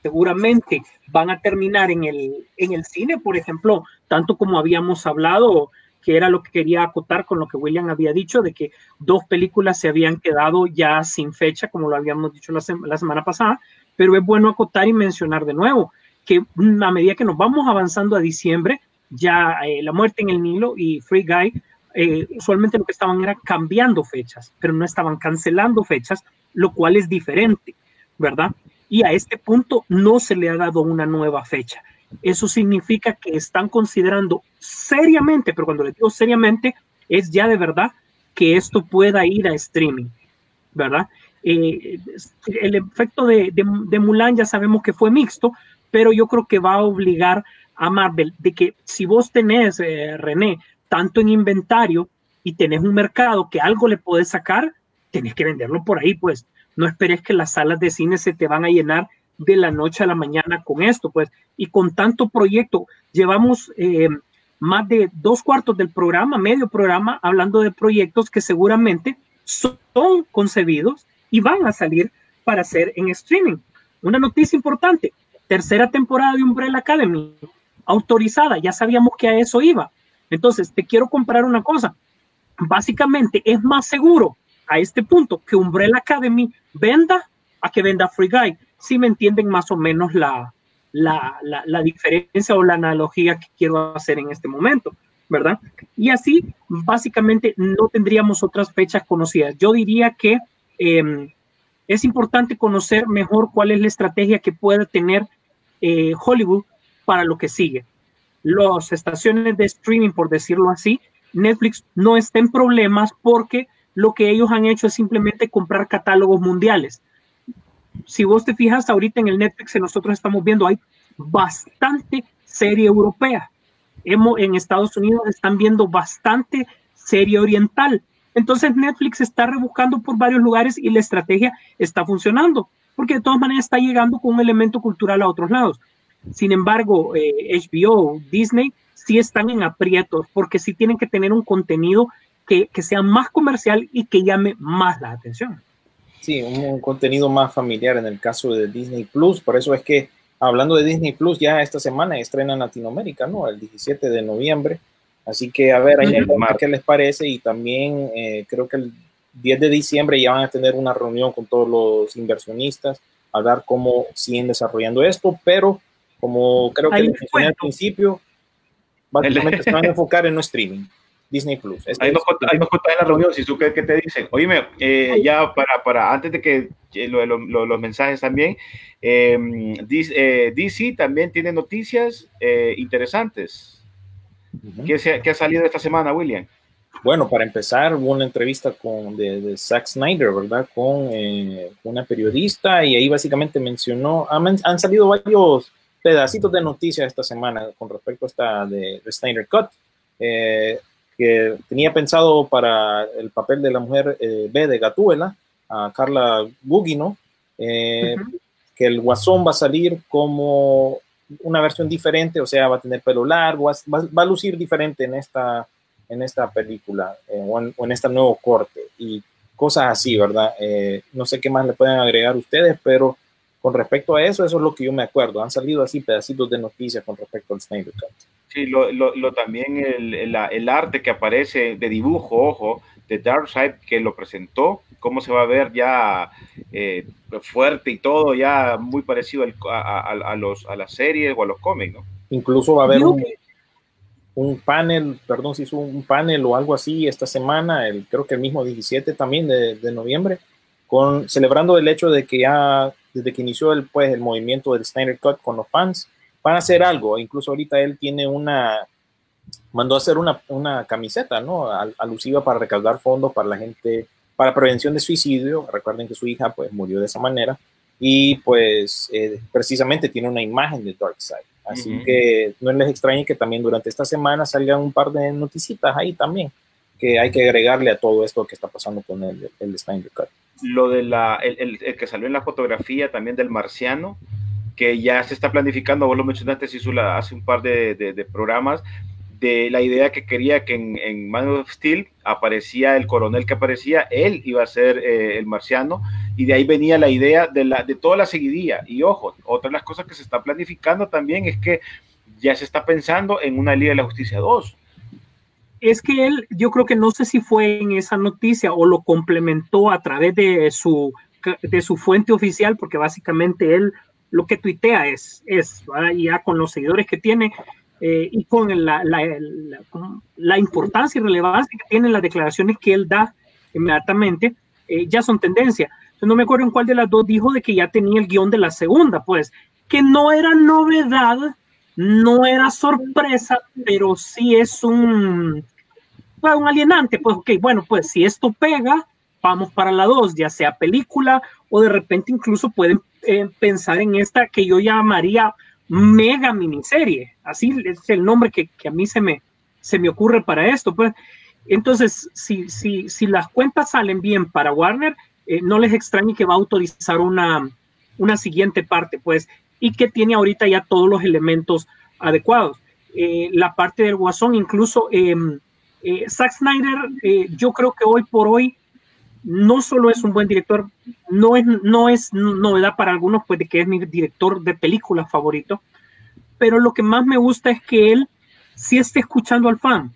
seguramente van a terminar en el, en el cine, por ejemplo, tanto como habíamos hablado, que era lo que quería acotar con lo que William había dicho, de que dos películas se habían quedado ya sin fecha, como lo habíamos dicho la, sem la semana pasada, pero es bueno acotar y mencionar de nuevo que a medida que nos vamos avanzando a diciembre, ya eh, La muerte en el Nilo y Free Guy eh, usualmente lo que estaban era cambiando fechas, pero no estaban cancelando fechas, lo cual es diferente, ¿verdad? Y a este punto no se le ha dado una nueva fecha. Eso significa que están considerando seriamente, pero cuando les digo seriamente, es ya de verdad que esto pueda ir a streaming, ¿verdad? Eh, el efecto de, de, de Mulan ya sabemos que fue mixto, pero yo creo que va a obligar a Marvel de que si vos tenés, eh, René, tanto en inventario y tenés un mercado que algo le puedes sacar, tenés que venderlo por ahí, pues. No esperes que las salas de cine se te van a llenar de la noche a la mañana con esto, pues, y con tanto proyecto, llevamos eh, más de dos cuartos del programa, medio programa, hablando de proyectos que seguramente son concebidos y van a salir para hacer en streaming. Una noticia importante, tercera temporada de Umbrella Academy, autorizada, ya sabíamos que a eso iba. Entonces, te quiero comprar una cosa. Básicamente es más seguro a este punto que Umbrella Academy venda a que venda Free Guy. Si me entienden más o menos la, la, la, diferencia o la analogía que quiero hacer en este momento, ¿verdad? Y así, básicamente, no tendríamos otras fechas conocidas. Yo diría que eh, es importante conocer mejor cuál es la estrategia que puede tener eh, Hollywood para lo que sigue las estaciones de streaming, por decirlo así, Netflix no está en problemas porque lo que ellos han hecho es simplemente comprar catálogos mundiales. Si vos te fijas ahorita en el Netflix que nosotros estamos viendo, hay bastante serie europea, hemos, en Estados Unidos están viendo bastante serie oriental. Entonces Netflix está rebuscando por varios lugares y la estrategia está funcionando, porque de todas maneras está llegando con un elemento cultural a otros lados. Sin embargo, HBO, Disney, sí están en aprietos, porque sí tienen que tener un contenido que, que sea más comercial y que llame más la atención. Sí, un, un, contenido más familiar en el caso de Disney Plus. Por eso es que, hablando de Disney Plus, ya esta semana estrena en Latinoamérica, ¿no? El 17 de noviembre. Así que a ver, ahí qué les parece. Y también eh, creo que el 10 de diciembre ya van a tener una reunión con todos los inversionistas a ver cómo siguen desarrollando esto. Pero, como creo que les mencioné al principio, básicamente se van a enfocar en no streaming. Disney Plus. Este ahí, nos contaste en la reunión, si tú qué, qué te dicen. Oíme, eh, ya para, para, antes de que eh, lo, lo, los mensajes también, eh, DC, DC, también tiene noticias interesantes. Uh -huh. ¿Qué, se, ¿Qué, ha salido esta semana, William? Bueno, para empezar, hubo una entrevista con, de, de Zack Snyder, ¿verdad? Con una periodista y ahí básicamente mencionó, han, han salido varios pedacitos de noticias esta semana con respecto a esta de, de Snyder Cut. Eh, que tenía pensado para el papel de la mujer eh, B de Gatúbela, a Carla Gugino, eh, uh -huh. que el guasón va a salir como una versión diferente, o sea, va a tener pelo largo, va, va a lucir diferente en esta, en esta película eh, o, en, o, en, este nuevo corte y cosas así, ¿verdad? Eh, no sé qué más le pueden agregar ustedes, pero con respecto a eso, eso es lo que yo me acuerdo. Han salido así pedacitos de noticias con respecto al Snyder Cut. Sí, lo, lo, lo también el, el, el, arte que aparece de dibujo, ojo, de Darkseid, que lo presentó, cómo se va a ver ya eh, fuerte y todo, ya muy parecido al, a, a, a, los, a las series o a los cómics, ¿no? Incluso va a haber un, un, panel, perdón si hizo un panel o algo así esta semana, el, creo que el mismo 17 también de, de noviembre, con, celebrando el hecho de que ya desde que inició el, pues, el movimiento del Snyder Cut con los fans, van a hacer algo. Incluso ahorita él tiene una, mandó a hacer una, una camiseta, ¿no? Al, alusiva para recaudar fondos para la gente, para prevención de suicidio. Recuerden que su hija, pues, murió de esa manera. Y, pues, eh, precisamente tiene una imagen de Darkseid. Así uh -huh. que no les extrañe que también durante esta semana salgan un par de noticitas ahí también, que hay que agregarle a todo esto que está pasando con el, el Snyder Cut. Lo de la, el, el, que salió en la fotografía también del marciano, que ya se está planificando, vos lo mencionaste, hace un par de, de, de, programas, de la idea que quería que en, en, Man of Steel aparecía el coronel que aparecía, él iba a ser eh, el marciano, y de ahí venía la idea de, la, de toda la seguidilla. Y ojo, otra de las cosas que se está planificando también es que ya se está pensando en una Liga de la Justicia 2. Es que él, yo creo que no sé si fue en esa noticia o lo complementó a través de su, de su fuente oficial, porque básicamente él lo que tuitea es, es ya con los seguidores que tiene eh, y con la, la, la, importancia y relevancia que tienen las declaraciones que él da inmediatamente, eh, ya son tendencia. No me acuerdo en cuál de las dos dijo de que ya tenía el guion de la segunda, pues, que no era novedad, no era sorpresa, pero sí es un, un alienante, pues, ok, bueno, pues si esto pega, vamos para la dos, ya sea película o de repente incluso pueden eh, pensar en esta que yo llamaría mega miniserie. Así es el nombre que, que, a mí se me, se me ocurre para esto. Pues. Entonces, si, si, si las cuentas salen bien para Warner, eh, no les extrañe que va a autorizar una, una siguiente parte, pues, y que tiene ahorita ya todos los elementos adecuados. Eh, la parte del Guasón, incluso em, eh, Zack Snyder, yo creo que hoy por hoy no solo es un buen director, no es, no es novedad para algunos, pues de que es mi director de películas favorito, pero lo que más me gusta es que él sí esté escuchando al fan.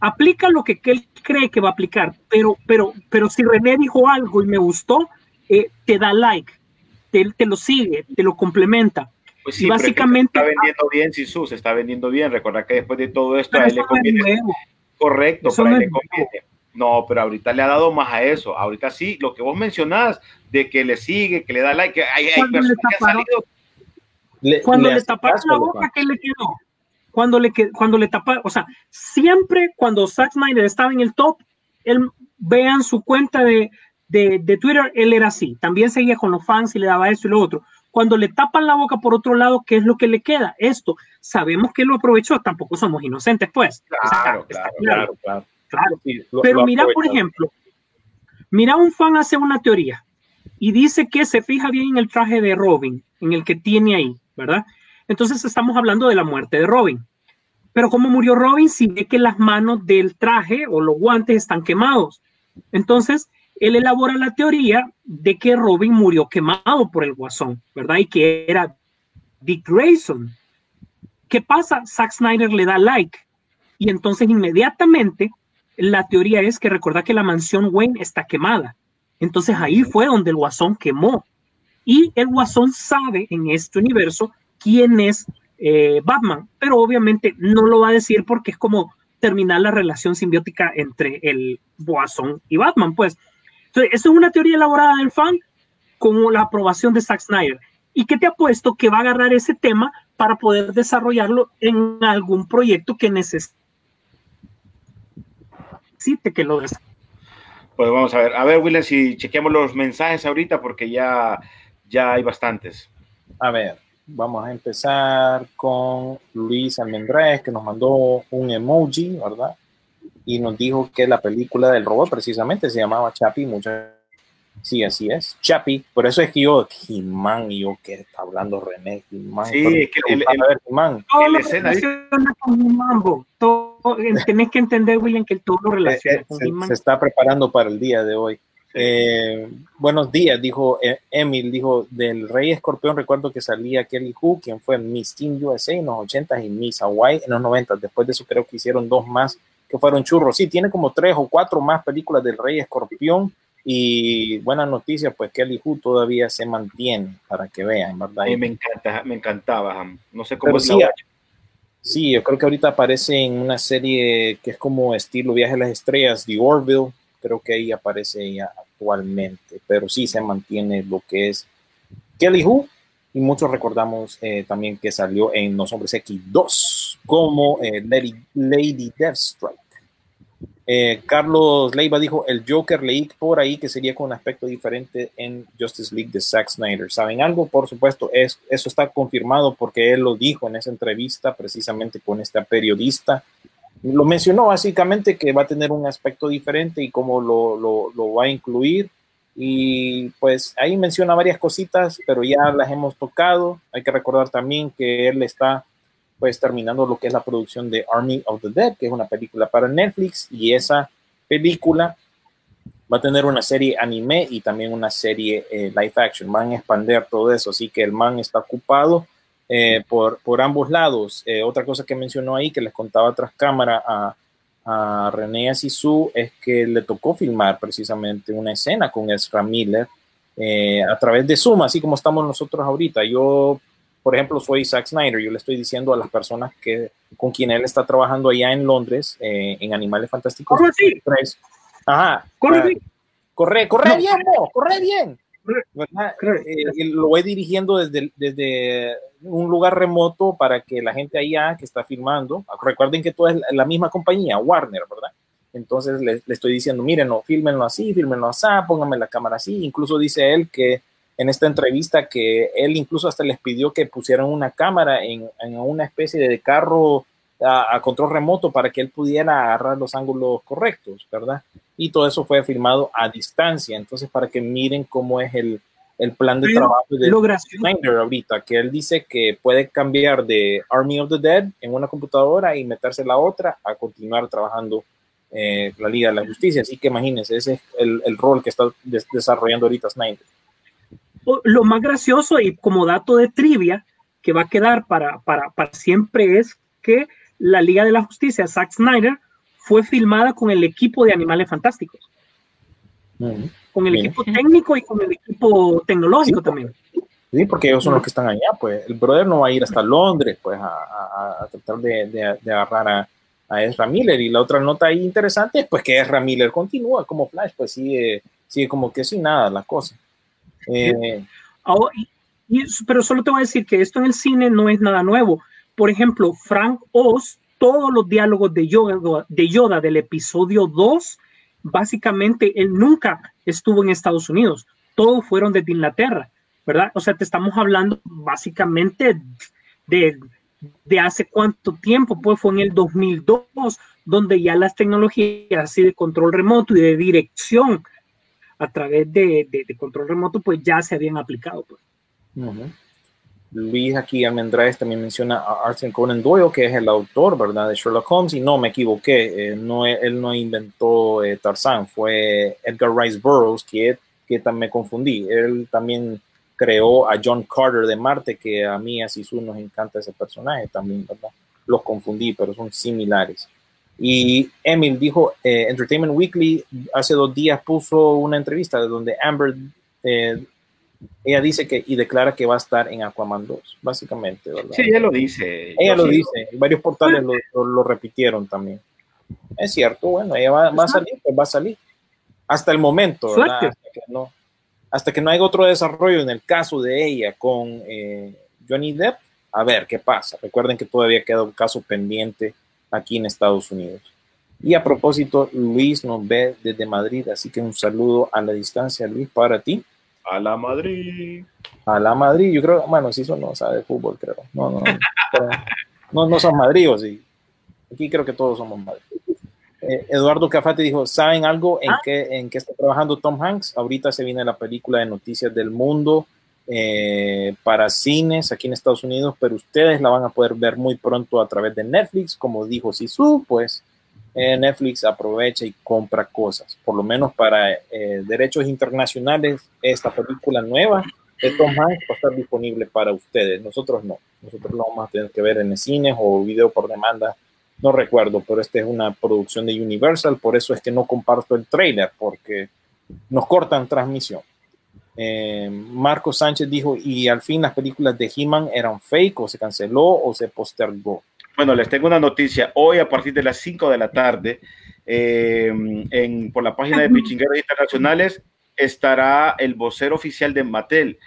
Aplica lo que, él cree que va a aplicar, pero, pero, pero si René dijo algo y me gustó, eh, te da like, te, te, lo sigue, te lo complementa. Pues sí, y básicamente está vendiendo bien, Sisu, se está vendiendo bien. Recuerda que después de todo esto a él le conviene. Correcto, eso para no él le conviene. No, pero ahorita le ha dado más a eso. Ahorita sí, lo que vos mencionás, de que le sigue, que le da like, que hay, hay personas que han salido. Le, cuando le, le taparon la boca, ¿qué le quedó? Cuando le, cuando le taparon, o sea, siempre cuando Zack Snyder estaba en el top, él, vean su cuenta de, de, de, Twitter, él era así. También seguía con los fans y le daba eso y lo otro. Cuando le tapan la boca por otro lado, ¿qué es lo que le queda? Esto. Sabemos que lo aprovechó, tampoco somos inocentes, pues. Claro, claro, Claro, claro. claro. Sí, lo- Pero lo mira, por ejemplo, mira un fan hace una teoría y dice que se fija bien en el traje de Robin, en el que tiene ahí, ¿verdad? Entonces estamos hablando de la muerte de Robin. Pero ¿cómo murió Robin si ve que las manos del traje o los guantes están quemados? Entonces, él elabora la teoría de que Robin murió quemado por el guasón, ¿verdad? Y que era Dick Grayson. ¿Qué pasa? Zack Snyder le da like y entonces inmediatamente la teoría es que recuerda que la mansión Wayne está quemada. Entonces ahí fue donde el guasón quemó. Y el guasón sabe en este universo quién es eh, Batman, pero obviamente no lo va a decir porque es como terminar la relación simbiótica entre el guasón y Batman, pues. Entonces, eso es una teoría elaborada del fan con la aprobación de Zack Snyder. ¿Y qué te apuesto que va a agarrar ese tema para poder desarrollarlo en algún proyecto que necesite que lo desarrolle? Pues vamos a ver. A ver, William, si chequeamos los mensajes ahorita, porque ya, ya hay bastantes. A ver, vamos a empezar con Luis Almendrés, que nos mandó un emoji, ¿verdad? Y nos dijo que la película del robot precisamente se llamaba Chapi. Muchas... Sí, así es, Chapi. Por eso es que yo, y yo, que está hablando René? He-Man. Sí, es que el- He-Man. todo lo relaciona con tenés que entender, William, que todo lo Eh, relaciona eh, con se, He-Man. se está preparando para el día de hoy. Eh, buenos días, dijo eh, Emil, dijo del Rey Escorpión. Recuerdo que salía Kelly Hu, quien fue Miss Team USA en los 80s y Miss Hawaii en los 90 Después de eso, creo que hicieron dos más que fueron churros. Sí, tiene como tres o cuatro más películas del Rey Escorpión. Y buena noticia, pues Kelly Hu todavía se mantiene para que vean, ¿verdad? Mí me encanta, me encantaba. No sé cómo Pero es sí, la Sí, yo creo que ahorita aparece en una serie que es como estilo Viaje a las Estrellas, The Orville. Creo que ahí aparece ella actualmente, pero sí se mantiene lo que es Kelly Hu. Y muchos recordamos eh, también que salió en Los Hombres X2 como eh, Lady, Lady Deathstrike. Eh, Carlos Leiva dijo, el Joker leí por ahí que sería con un aspecto diferente en Justice League de Zack Snyder. ¿Saben algo? Por supuesto, es, eso está confirmado porque él lo dijo en esa entrevista precisamente con esta periodista. Lo mencionó básicamente que va a tener un aspecto diferente y cómo lo, lo, lo va a incluir. Y pues ahí menciona varias cositas, pero ya las hemos tocado. Hay que recordar también que él está pues terminando lo que es la producción de Army of the Dead, que es una película para Netflix, y esa película va a tener una serie anime y también una serie eh, live action. Van a expandir todo eso, así que el man está ocupado eh, por, por ambos lados. Eh, otra cosa que mencionó ahí, que les contaba tras cámara a, a René Asisú, es que le tocó filmar precisamente una escena con Ezra Miller a través de Zoom, así como estamos nosotros ahorita. Yo por ejemplo, soy Zack Snyder, yo le estoy diciendo a las personas que con quien él está trabajando allá en Londres, eh, en Animales Fantásticos Corre así, 3. Ajá. corre ah, corre, corre No. bien, mo, corre bien. Corre. Corre. Eh, lo voy dirigiendo desde, desde un lugar remoto para que la gente allá que está filmando, recuerden que toda es la misma compañía, Warner, ¿verdad? Entonces le, le estoy diciendo, miren, no, fílmenlo así, fílmenlo así, pónganme la cámara así. Incluso dice él que en esta entrevista que él incluso hasta les pidió que pusieran una cámara en, en una especie de carro a, a, control remoto para que él pudiera agarrar los ángulos correctos, ¿verdad? Y todo eso fue filmado a distancia, entonces para que miren cómo es el, el plan de Pero trabajo de Snyder ahorita, que él dice que puede cambiar de Army of the Dead en una computadora y meterse la otra a continuar trabajando eh, la Liga de la Justicia. Así que imagínense, ese es el, el rol que está des- desarrollando ahorita Snyder. Lo más gracioso y como dato de trivia que va a quedar para, para, para siempre es que la Liga de la Justicia, Zack Snyder, fue filmada con el equipo de Animales Fantásticos, con el Mira. equipo técnico y con el equipo tecnológico Sí. también. Sí, porque ellos son los que están allá, pues el brother no va a ir hasta Londres, pues a, a- a tratar de, de- de agarrar a, a Ezra Miller. Y la otra nota ahí interesante es pues que Ezra Miller continúa como Flash, pues sigue, sigue como que sin nada la cosa. Eh, pero solo te voy a decir que esto en el cine no es nada nuevo. Por ejemplo, Frank Oz, todos los diálogos de Yoda, de Yoda del episodio 2, básicamente él nunca estuvo en Estados Unidos, todos fueron desde Inglaterra, ¿verdad? O sea, te estamos hablando básicamente de, de hace cuánto tiempo, pues fue en el 2002, donde ya las tecnologías así de control remoto y de dirección a través de, control remoto, pues ya se habían aplicado. Pues. Luis aquí Almendraez también menciona a Arthur Conan Doyle, que es el autor, ¿verdad?, de Sherlock Holmes, y no, me equivoqué, eh, no, él no inventó eh, Tarzán, fue Edgar Rice Burroughs, que, que también me confundí, él también creó a John Carter de Marte, que a mí, así su nos encanta ese personaje también. Los confundí, pero son similares. Y Emil dijo, eh, Entertainment Weekly hace dos días puso una entrevista donde Amber ella dice que y declara que va a estar en Aquaman 2, básicamente, ¿verdad? Sí, ella lo dice. Ella lo dice, varios portales lo, lo, repitieron también. Es cierto, bueno, ella va, va, a salir, pues va a salir. Hasta el momento, ¿verdad? Hasta que, no, hasta que no haya otro desarrollo en el caso de ella con eh, Johnny Depp, a ver qué pasa. Recuerden que todavía queda un caso pendiente aquí en Estados Unidos. Y a propósito, Luis nos ve desde Madrid, así que un saludo a la distancia, Luis, para ti. A la Madrid. A la Madrid, yo creo, bueno, sí, eso no sabe de fútbol, creo. No, no, no, no son Madrid, o sí. Aquí creo que todos somos Madrid. Eh, Eduardo Cafate dijo, ¿saben algo en, ah. qué, en qué está trabajando Tom Hanks? Ahorita se viene la película de Noticias del Mundo eh, para cines aquí en Estados Unidos, pero ustedes la van a poder ver muy pronto a través de Netflix, como dijo Sisu, pues eh, Netflix aprovecha y compra cosas. Por lo menos para eh, derechos internacionales, esta película nueva de Tom Hanks va a estar disponible para ustedes. Nosotros no. Nosotros lo vamos a tener que ver en el cine o video por demanda. No recuerdo, pero esta es una producción de Universal. Por eso es que no comparto el trailer, porque nos cortan transmisión. Eh, Marco Sánchez dijo, y al fin las películas de He-Man eran fake o se canceló o se postergó. Bueno, les tengo una noticia. Hoy a partir de las 5 de la tarde, eh, en, por la página de Pichingueros Internacionales, estará el vocero oficial de Mattel.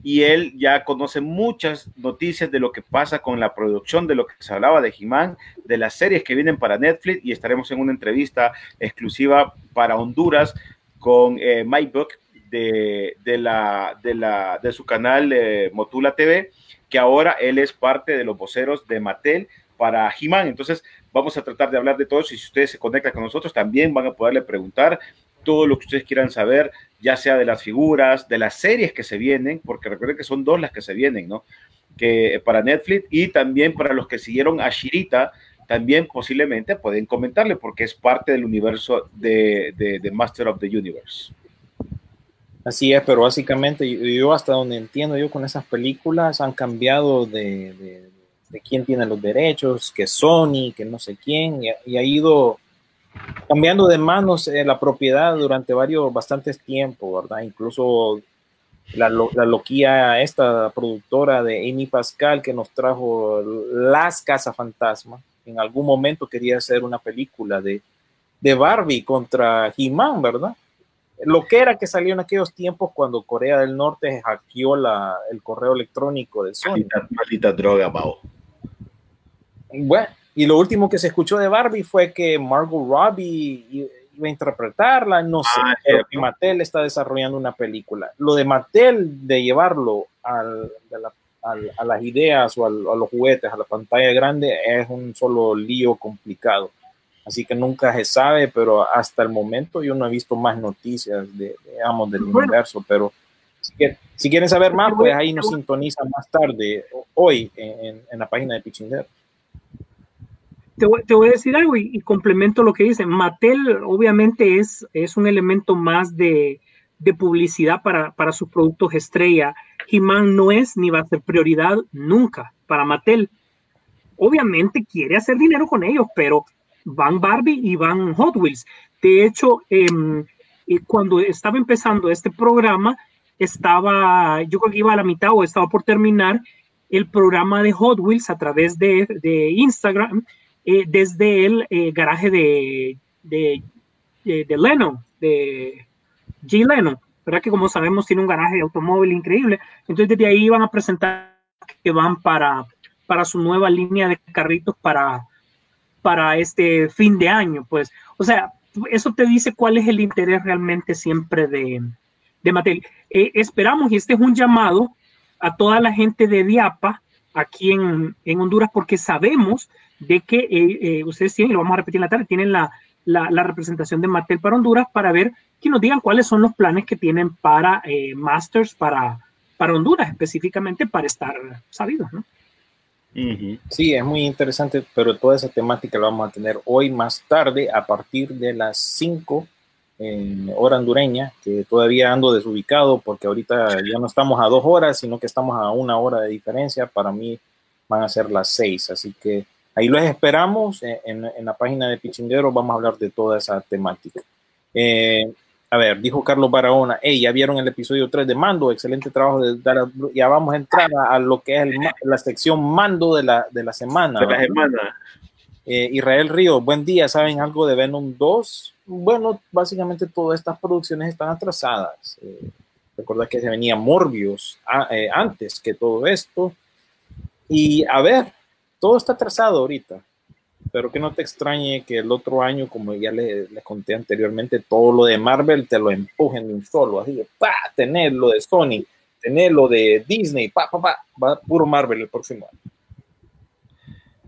Y él ya conoce muchas noticias de lo que pasa con la producción, de lo que se hablaba de He-Man, de las series que vienen para Netflix. Y estaremos en una entrevista exclusiva para Honduras con eh, Mike Buck de, la, de, la, de su canal eh, Motula TV, que ahora él es parte de los voceros de Mattel para He-Man. Entonces, vamos a tratar de hablar de todo y si ustedes se conectan con nosotros, también van a poderle preguntar todo lo que ustedes quieran saber, ya sea de las figuras, de las series que se vienen, porque recuerden que son dos las que se vienen, ¿no? Que para Netflix y también para los que siguieron a Shirita, también posiblemente pueden comentarle porque es parte del universo de, de, Master of the Universe. Así es, pero básicamente yo, hasta donde entiendo yo con esas películas han cambiado de, quién tiene los derechos, que Sony, que no sé quién, y, ha ido cambiando de manos eh, la propiedad durante varios, bastantes tiempos, ¿verdad? Incluso la, la loquía, esta productora de Amy Pascal que nos trajo Las Casas Fantasma, en algún momento quería hacer una película de, de Barbie contra He-Man, ¿verdad? Lo que era que salió en aquellos tiempos cuando Corea del Norte hackeó la, el correo electrónico de Sony. Maldita, droga, Pau. Bueno, y lo último que se escuchó de Barbie fue que Margot Robbie iba a interpretarla, no sé, ah, pero que Mattel está desarrollando una película. Lo de Mattel de llevarlo al, a las ideas o a los juguetes, a la pantalla grande, es un solo lío complicado. Así que nunca se sabe, pero hasta el momento yo no he visto más noticias de, digamos, del universo, pero si, quieren saber más, pues ahí nos sintonizan más tarde, hoy, en, en la página de Pichinger te voy, a decir algo y, complemento lo que dice. Mattel obviamente es, es un elemento más de, publicidad para, para, sus productos estrella. He-Man no es ni va a ser prioridad nunca para Mattel. Obviamente quiere hacer dinero con ellos, pero van Barbie y van Hot Wheels. De hecho, em, cuando estaba empezando este programa, estaba, yo creo que iba a la mitad o estaba por terminar el programa de Hot Wheels a través de, Instagram eh, desde el eh, garaje de, de, de, Leno, de G. Leno, ¿verdad? Que como sabemos tiene un garaje de automóvil increíble. Entonces desde ahí van a presentar que van para, para su nueva línea de carritos para, para este fin de año. Pues, o sea, eso te dice cuál es el interés realmente siempre de, de Mattel. Eh, esperamos, y este es un llamado a toda la gente de Diapa aquí en, en Honduras, porque sabemos de que eh, eh, ustedes tienen, y lo vamos a repetir en la tarde, tienen la, la, representación de Mattel para Honduras para ver que nos digan cuáles son los planes que tienen para Masters, para, para Honduras, específicamente para estar sabidos, ¿no? Sí, es muy interesante, pero toda esa temática la vamos a tener hoy más tarde a partir de las 5 en hora hondureña, que todavía ando desubicado porque ahorita ya no estamos a dos horas, sino que estamos a una hora de diferencia. Para mí van a ser las 6, así que ahí los esperamos en, en la página de Pichinguero. Vamos a hablar de toda esa temática. Eh, a ver, dijo Carlos Barahona, hey, ya vieron el episodio 3 de Mando, excelente trabajo de. Ya vamos a entrar a, a lo que es el, la sección Mando de la, de la semana. De la semana. Eh, Israel Río, buen día, ¿saben algo de Venom 2? Bueno, básicamente todas estas producciones están atrasadas. Eh, recuerda que se venía Morbius a, eh, antes que todo esto. Y a ver, todo está atrasado ahorita pero que no te extrañe que el otro año, como ya les le conté anteriormente, todo lo de Marvel te lo empujen de un solo, así de, pa, tener lo de Sony, tener lo de Disney, pa, pa, pa, va puro Marvel el próximo año.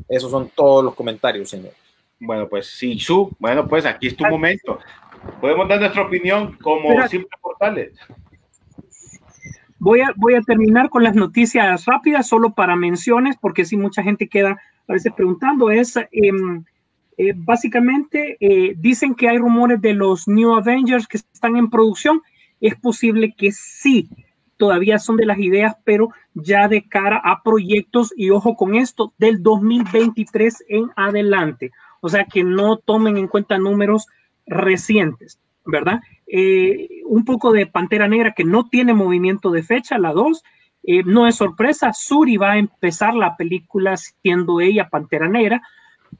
Esos son todos los comentarios, señores. Bueno, pues sí, Su, bueno, pues aquí es tu momento. Podemos dar nuestra opinión como pero, simples portales. Voy a, voy a terminar con las noticias rápidas, solo para menciones, porque si mucha gente queda a veces preguntando es, eh, eh, básicamente, eh, dicen que hay rumores de los New Avengers que están en producción. Es posible que sí, todavía son de las ideas, pero ya de cara a proyectos, y ojo con esto, del 2023 en adelante. O sea, que no tomen en cuenta números recientes, ¿verdad? un poco de Pantera Negra que no tiene movimiento de fecha, la 2, eh, no es sorpresa, Suri va a empezar la película siendo ella Pantera Negra.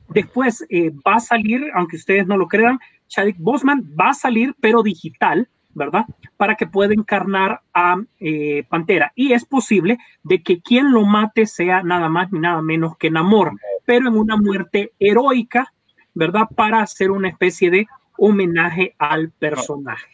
Después eh, va a salir, aunque ustedes no lo crean, Chadwick Boseman va a salir, pero digital, ¿verdad? Para que pueda encarnar a eh, Pantera. Y es posible de que quien lo mate sea nada más ni nada menos que Namor, pero en una muerte heroica, ¿verdad? Para hacer una especie de homenaje al personaje.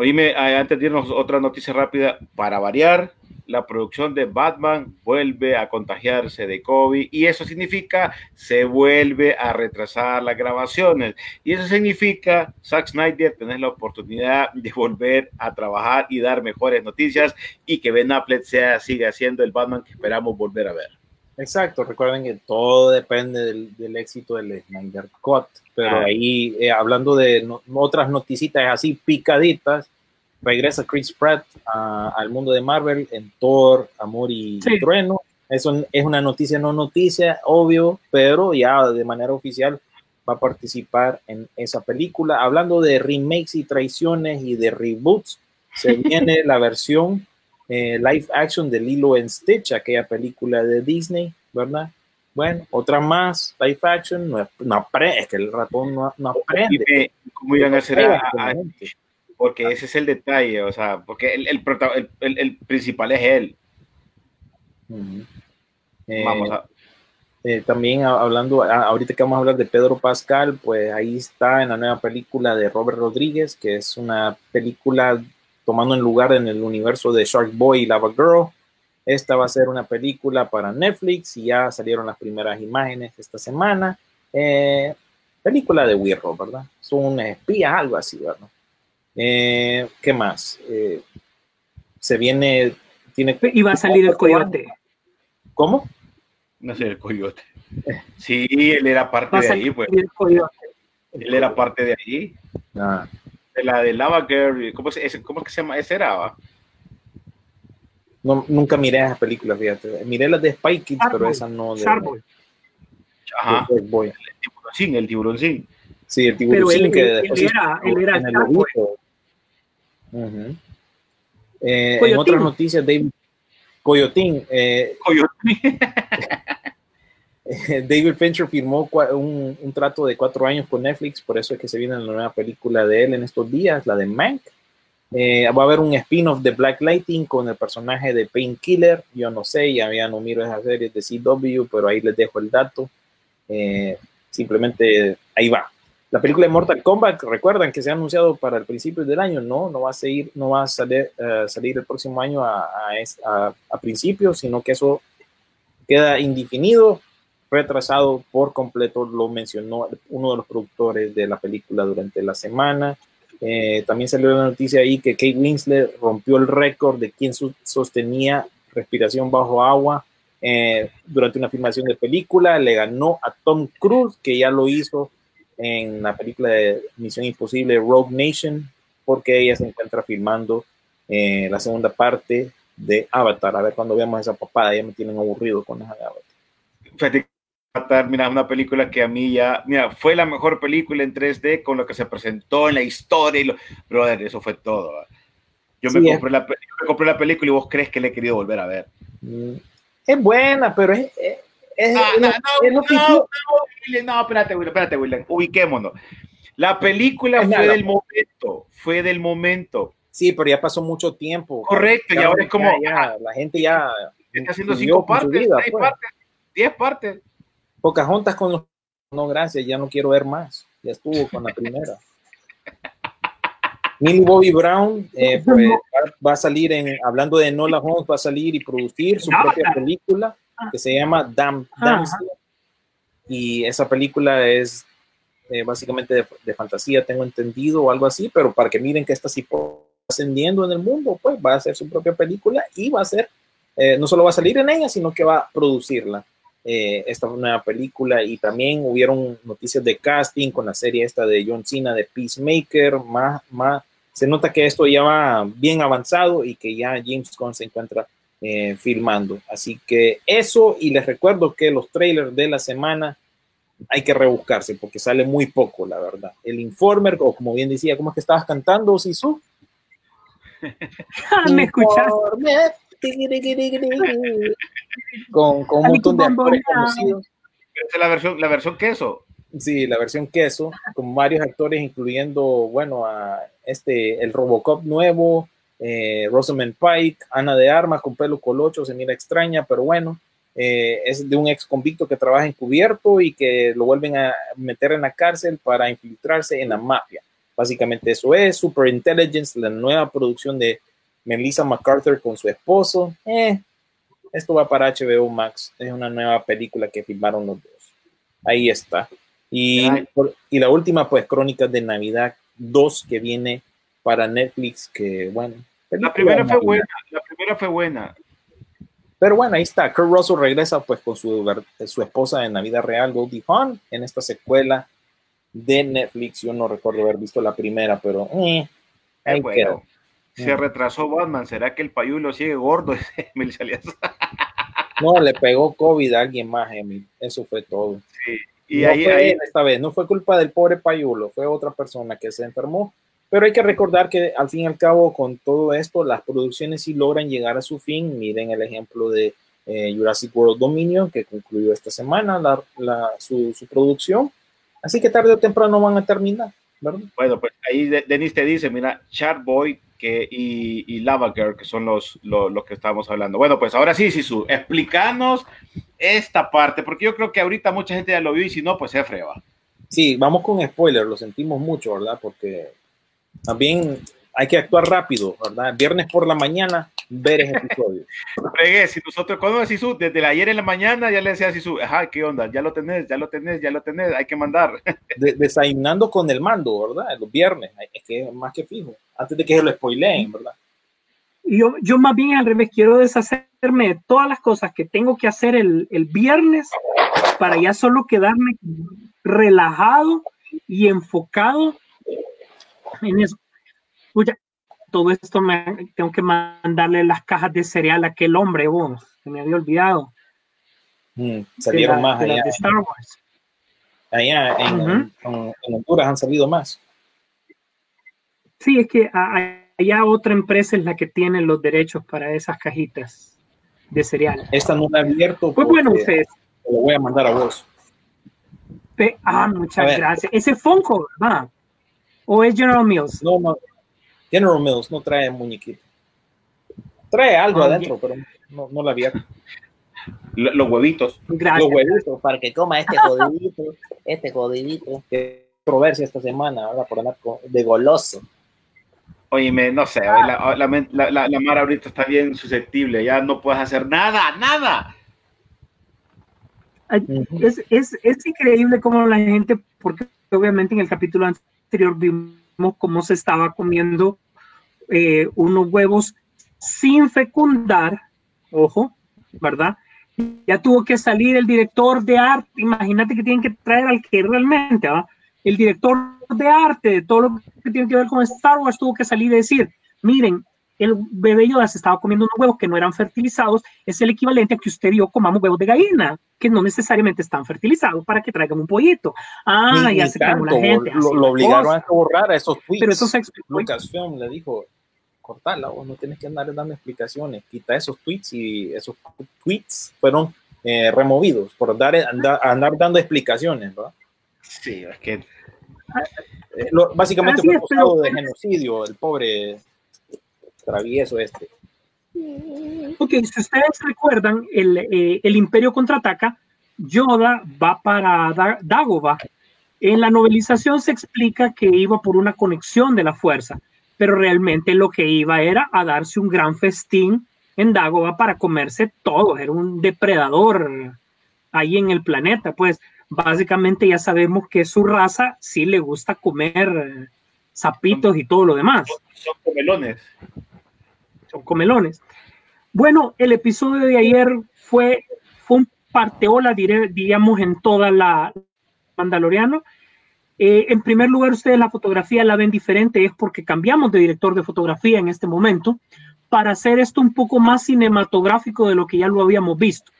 Oíme, antes de irnos otra noticia rápida, para variar, la producción de Batman vuelve a contagiarse de COVID y eso significa se vuelve a retrasar las grabaciones y eso significa Zack Snyder tener la oportunidad de volver a trabajar y dar mejores noticias y que Ben Affleck sea, siga siendo el Batman que esperamos volver a ver. Exacto, recuerden que todo depende del, del éxito del Snyder Cut, pero ah. ahí eh, hablando de no, otras noticitas así picaditas, regresa Chris Pratt a, al mundo de Marvel en Thor, Amor y sí. Trueno. Eso es una noticia no noticia, obvio, pero ya de manera oficial va a participar en esa película. Hablando de remakes y traiciones y de reboots, se viene la versión eh, live action de Lilo en Stitch, aquella película de Disney, ¿verdad? Bueno, otra más, live action, no, no aprende, es que el ratón no, no aprende. ¿Cómo iban a hacer a, a, porque ese es el detalle, o sea, porque el, el, el, el principal es él. Uh -huh. eh, Vamos a... Eh, también hablando, ahorita que vamos a hablar de Pedro Pascal, pues ahí está en la nueva película de Robert Rodríguez, que es una película tomando en lugar en el universo de Shark Boy y Lava Girl. Esta va a ser una película para Netflix y ya salieron las primeras imágenes esta semana. Eh, película de Wirro, ¿verdad? Son unas espías, algo así, ¿verdad? Eh, ¿Qué más? Eh, se viene. Tiene, y va a salir el coyote. ¿Cómo? No sé, el coyote. Sí, él era parte de ahí, pues. El coyote. Él era parte de ahí. Ah. De la de Lava Girl. ¿Cómo, es, ¿Cómo es que se llama? ¿Ese era? No, nunca miré esas películas, fíjate. Miré las de Spy Kids, pero esa no. De, Starboy. Ajá. El tiburoncín, el tiburoncín. Sí, el tiburoncín él, que él, él era, él era en el. Uh -huh. eh, en otras noticias, David Coyotín. Eh, Coyotín. David Fincher firmó un, un, trato de cuatro años con Netflix, por eso es que se viene la nueva película de él en estos días, la de Mank. Eh, va a haber un spin-off de Black Lightning con el personaje de Painkiller. Yo no sé, ya, ya no miro esas series de CW, pero ahí les dejo el dato. Eh, simplemente ahí va. la película de Mortal Kombat, recuerdan que se ha anunciado para el principio del año, no, no va a seguir, no va a salir, eh, el próximo año a, a, a, a principios, sino que eso queda indefinido, retrasado por completo, lo mencionó uno de los productores de la película durante la semana. Eh, también salió la noticia ahí que Kate Winslet rompió el récord de quien sostenía respiración bajo agua eh, durante una filmación de película. Le ganó a Tom Cruise, que ya lo hizo en la película de Misión Imposible Rogue Nation, porque ella se encuentra filmando eh, la segunda parte de Avatar. A ver cuando veamos esa papada, ya me tienen aburrido con esa de Avatar. Fíjate, Avatar, mira, una película que a mí ya, mira, fue la mejor película en 3D con lo que se presentó en la historia y lo, brother, eso fue todo. Yo me, Sí, compré la, yo me compré la película y vos crees que le he querido volver a ver. Mm, Es buena, pero es, es, es- Ah, es no, no, no, no, no, espérate, William, espérate, William, ubiquémonos. La película Es fue nada. del momento, fue del momento. Sí, pero ya pasó mucho tiempo. Correcto, y ahora es como- ya- ya, la gente ya Está haciendo cinco partes, seis pues. partes, diez partes. Pocahontas con los... No, gracias, ya no quiero ver más. Ya estuvo con la primera. Millie Bobby Brown, eh, pues, va, va a salir en, hablando de Nola Holmes, va a salir y producir su propia película que se llama Dam. Damsel. Y esa película es eh, básicamente de, de fantasía, tengo entendido, o algo así, pero para que miren que está así ascendiendo en el mundo, pues va a hacer su propia película y va a ser, eh, no solo va a salir en ella, sino que va a producirla eh, esta nueva película y también hubieron noticias de casting con la serie esta de John Cena de Peacemaker, más, más, se nota que esto ya va bien avanzado y que ya James Gunn se encuentra eh, filmando. Así que eso, y les recuerdo que los trailers de la semana hay que rebuscarse porque sale muy poco, la verdad. El Informer, o como bien decía, ¿cómo es que estabas cantando, Sisu? Ah, ¿Me escuchas? Con, con un montón de actores conocidos. Esa es la versión, la versión queso. Sí, la versión queso, con varios actores, incluyendo, bueno, a este, el Robocop nuevo, eh, Rosamund Pike, Ana de Armas con pelo colocho, se mira extraña, pero bueno, eh, es de un ex convicto que trabaja encubierto y que lo vuelven a meter en la cárcel para infiltrarse en la mafia. Básicamente eso es Super Intelligence, la nueva producción de Melissa McArthur con su esposo. Eh, esto va para HBO Max, es una nueva película que filmaron los dos. Ahí está. Y, Ay. por- y la última, pues, Crónicas de Navidad 2 que viene para Netflix, que bueno. La primera fue buena, la primera fue buena. Pero bueno, ahí está. Kurt Russell regresa pues con su, su esposa en la vida real, Goldie Hawn, en esta secuela de Netflix. Yo no recuerdo haber visto la primera, pero eh, ahí bueno, quedó. Se retrasó Batman. ¿Será que el payulo sigue gordo? Emil Salias. No, le pegó COVID a alguien más, Emil. Eso fue todo. Sí. Y no ahí, fue ahí él esta vez, no fue culpa del pobre Payulo, fue otra persona que se enfermó. Pero hay que recordar que al fin y al cabo, con todo esto, las producciones sí logran llegar a su fin. Miren el ejemplo de eh, Jurassic World Dominion, que concluyó esta semana la, la- su, su producción. Así que tarde o temprano van a terminar, ¿verdad? Bueno, pues ahí De- Denis te dice, mira, Sharkboy que, y, y Lava Girl, que son los, los, los que estábamos hablando. Bueno, pues ahora sí, Sisu, explícanos esta parte, porque yo creo que ahorita mucha gente ya lo vio y si no, pues se freba. Sí, vamos con spoilers, lo sentimos mucho, ¿verdad? Porque también hay que actuar rápido, ¿verdad? Viernes por la mañana, ver ese episodio. Fregué, si nosotros, cuando Sisu, desde la ayer en la mañana ya le decía a Sisu, ajá, ¿qué onda? Ya lo tenés, ya lo tenés, ya lo tenés, hay que mandar. De- desayunando con el mando, ¿verdad? Los viernes, es que es más que fijo, antes de que se lo spoileen, ¿verdad? Yo, yo más bien al revés, quiero deshacerme de todas las cosas que tengo que hacer el, el viernes para ya solo quedarme relajado y enfocado en eso. Escucha, todo esto me tengo que mandarle las cajas de cereal a aquel hombre, vos, que me había olvidado. Mm, salieron la- más allá, de Star Wars. allá en, Ujú. en- en Honduras han salido más. Sí, es que allá otra empresa es la que tiene los derechos para esas cajitas de cereal. Esta no la he abierto. Pues bueno, ustedes. te lo voy a mandar a vos. Pe- Ah, muchas gracias. Ese es Funko, ¿verdad? ¿O es General Mills? No, no. General Mills no trae muñequito. Trae algo adentro, pero no, no la había. Lo- Los huevitos. Gracias. Los huevitos para que coma este jodidito, este jodidito. Que controversia esta semana, ¿verdad? Por andar de goloso. Oíme, no sé, la, la, la, la, la Mara ahorita está bien susceptible, ya no puedes hacer nada, nada. Es, es, es increíble cómo la gente, porque obviamente en el capítulo anterior vimos cómo se estaba comiendo eh, unos huevos sin fecundar, ojo, ¿verdad? Ya tuvo que salir el director de arte, imagínate que tienen que traer al que realmente, ¿va? El director de arte de todo lo que tiene que ver con Star Wars tuvo que salir y decir, miren, el bebé Yoda se estaba comiendo unos huevos que no eran fertilizados, es el equivalente a que usted y yo comamos huevos de gallina, que no necesariamente están fertilizados para que traigan un pollito. Ah, Ni- ya ni se la tanto, gente. Lo, obligaron cosa. a borrar esos tweets. Pero eso se explicó. Lucasfilm le dijo, cortala, vos no tienes que andar dando explicaciones, quita esos tweets y esos tweets fueron eh, removidos por dar, andar, andar dando explicaciones, ¿verdad? Sí, es que Eh, lo- básicamente fue acusado de genocidio el pobre travieso este. Ok, si ustedes recuerdan, el, eh, el Imperio contraataca, Yoda va para Da- Dagobah. En la novelización se explica que iba por una conexión de la fuerza, pero realmente lo que iba era a darse un gran festín en Dagobah para comerse todo. Era un depredador ahí en el planeta. Pues básicamente ya sabemos que su raza sí le gusta comer eh, sapitos y todo lo demás son comelones. Son comelones. Bueno, el episodio de ayer fue, fue un parteola, diré, diríamos, en toda la Mandaloriano. Eh, en primer lugar, ustedes la fotografía la ven diferente, es porque cambiamos de director de fotografía en este momento para hacer esto un poco más cinematográfico de lo que ya lo habíamos visto.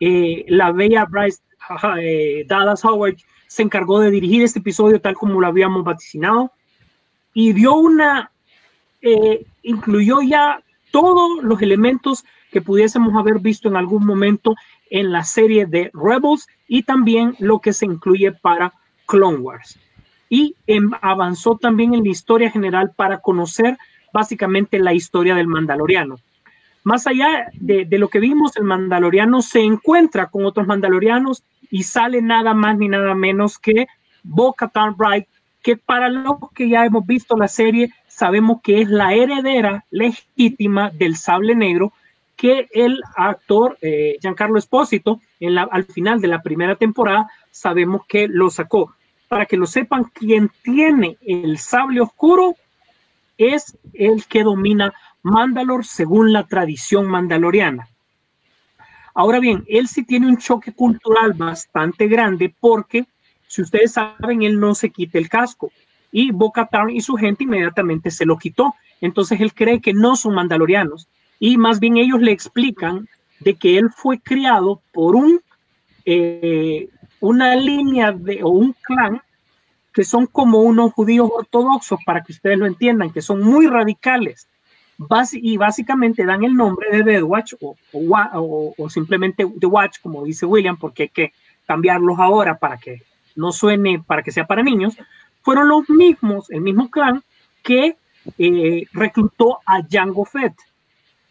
Eh, la bella Bryce eh, Dallas Howard se encargó de dirigir este episodio tal como lo habíamos vaticinado y dio una eh, incluyó ya todos los elementos que pudiésemos haber visto en algún momento en la serie de Rebels y también lo que se incluye para Clone Wars. Y em, avanzó también en la historia general para conocer básicamente la historia del Mandaloriano. Más allá de, lo que vimos, el Mandaloriano se encuentra con otros Mandalorianos y sale nada más ni nada menos que Bo-Katan Bright, que para los que ya hemos visto la serie, sabemos que es la heredera legítima del sable negro que el actor eh, Giancarlo Espósito al final de la primera temporada sabemos que lo sacó. Para que lo sepan, quien tiene el sable oscuro es el que domina Mandalor según la tradición mandaloriana. Ahora bien, él sí tiene un choque cultural bastante grande porque, si ustedes saben, él no se quita el casco y Bo-Katan y su gente inmediatamente se lo quitó. Entonces él cree que no son mandalorianos y más bien ellos le explican de que él fue criado por un eh, una línea de o un clan que son como unos judíos ortodoxos para que ustedes lo entiendan, que son muy radicales y básicamente dan el nombre de Dead Watch o, o simplemente The Watch, como dice William, porque hay que cambiarlos ahora para que no suene, para que sea para niños, fueron los mismos, el mismo clan que eh, reclutó a Jango Fett.